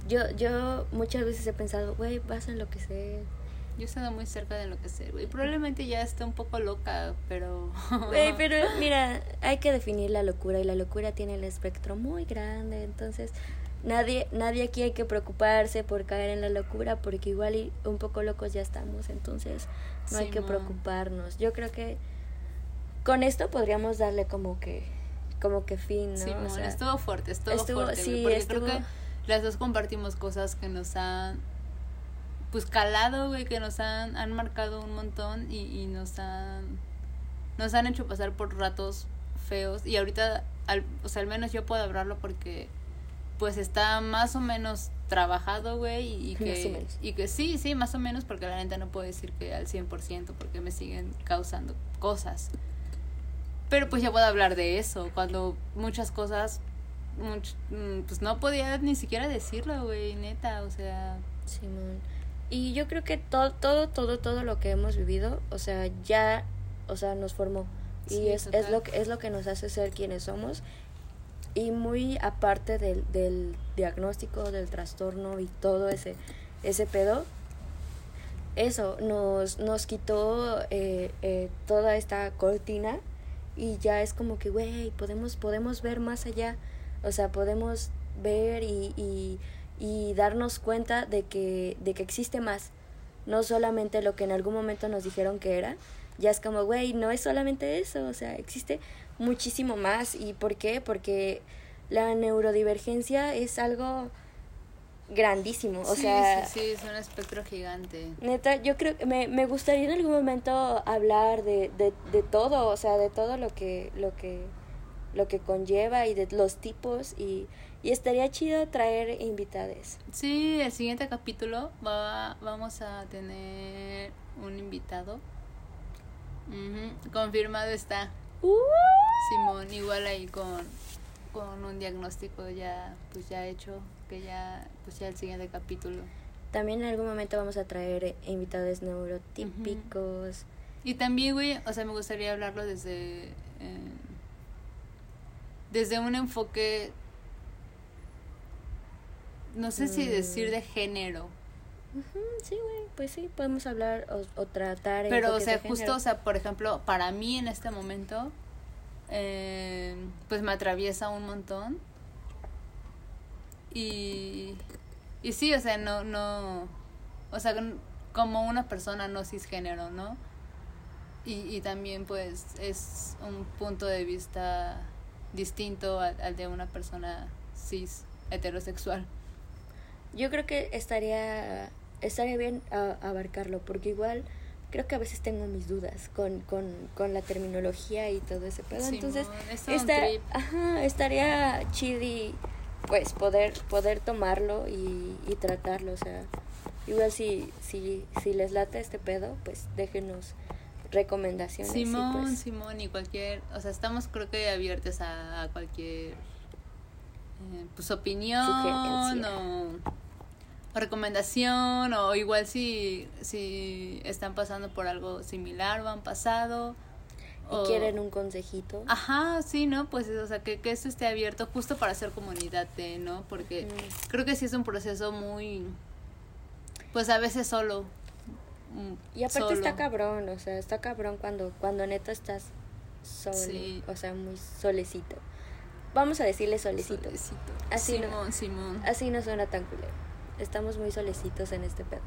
Yo, yo muchas veces he pensado, güey, vas a enloquecer. Yo he estado muy cerca de enloquecer, güey. Probablemente ya está un poco loca, pero... <laughs> Güey, pero mira, hay que definir la locura y la locura tiene el espectro muy grande, entonces nadie nadie aquí hay que preocuparse por caer en la locura porque igual y un poco locos ya estamos, entonces no hay que preocuparnos. Yo creo que con esto podríamos darle como que como que fin, ¿no? Sí, o sea, estuvo fuerte, estuvo, fuerte. Sí, porque creo que las dos compartimos cosas que nos han pues calado, güey, que nos han, han marcado un montón y, y nos han nos han hecho pasar por ratos feos y ahorita al, o sea, al menos yo puedo hablarlo porque pues está más o menos trabajado, güey, y, que, y que sí, sí, más o menos, porque la neta no puedo decir que al 100%, porque me siguen causando cosas. Pero pues ya puedo hablar de eso, cuando muchas cosas, mm, pues no podía ni siquiera decirlo, güey, neta, o sea... Simón. Y yo creo que todo, todo, todo, todo lo que hemos vivido, o sea, ya, o sea, nos formó. Y es, es, lo que, es lo que nos hace ser quienes somos. Y muy aparte del, del diagnóstico, del trastorno y todo ese, ese pedo, eso nos, nos quitó eh, eh, toda esta cortina y ya es como que, güey, podemos, podemos ver más allá, o sea, podemos ver y, y, darnos cuenta de que, de que existe más, no solamente lo que en algún momento nos dijeron que era, ya es como, güey, no es solamente eso, o sea, existe muchísimo más. ¿Y por qué? Porque la neurodivergencia es algo grandísimo, o sea... Sí, sí, es un espectro gigante. Neta, yo creo que me, me gustaría en algún momento hablar de, de, de todo, o sea, de todo lo que, lo que, lo que conlleva y de los tipos y, y estaría chido traer invitades. Sí, el siguiente capítulo va, vamos a tener un invitado. Confirmado está. Uh. Simón, igual ahí con con un diagnóstico ya pues ya hecho que ya pues ya el siguiente capítulo. También en algún momento vamos a traer invitados neurotípicos. Y también güey o sea me gustaría hablarlo desde eh, desde un enfoque no sé si decir de género sí, güey, pues sí, podemos hablar o, tratar. Pero, o sea, justo, o sea, por ejemplo, para mí en este momento, eh, pues me atraviesa un montón. Y, y sí, o sea, no, no, o sea, como una persona no cisgénero, ¿no? Y, y también pues es un punto de vista distinto al, de una persona cis heterosexual. Yo creo que estaría estaría bien abarcarlo porque igual creo que a veces tengo mis dudas con, con, con la terminología y todo ese pedo. Entonces, ajá, estaría chidi pues poder poder tomarlo y, y tratarlo, o sea, igual si si si les lata este pedo, pues déjenos recomendaciones. Simón, pues Simón y cualquier, o sea, estamos creo que abiertos a, cualquier eh, pues opinión o recomendación o igual si, si están pasando por algo similar o han pasado. O quieren un consejito. Ajá, sí, ¿no? Pues, o sea, que, que esto esté abierto justo para hacer comunidad, ¿no? Porque creo que sí es un proceso muy, pues a veces solo. Mm, y aparte está cabrón, o sea, está cabrón cuando, cuando neta estás solo, o sea, muy solecito. Vamos a decirle solecito. solecito. Así Simón, no, Simón. Así no suena tan culero estamos muy solecitos en este pedo.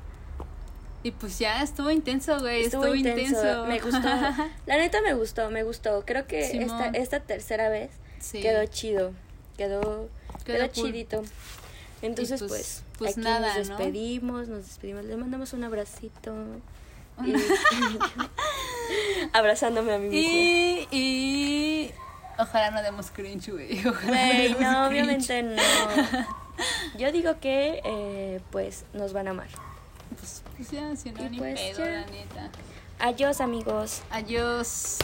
Y pues ya estuvo intenso, güey. Estuvo, intenso. Me gustó. <laughs> La neta me gustó, me gustó. Creo que esta, esta tercera vez quedó chido. Quedó, quedó, chidito. Entonces, pues, pues, aquí nada, nos despedimos, nos despedimos. Le mandamos un abracito. <laughs> <laughs> abrazándome a mí mismo. Y, y ojalá no demos cringe, güey. <laughs> no, obviamente no. <laughs> Yo digo que, eh, pues, nos van a amar. Pues, pues ya, si no, ni pues pedo, la neta. Adiós, amigos. Adiós.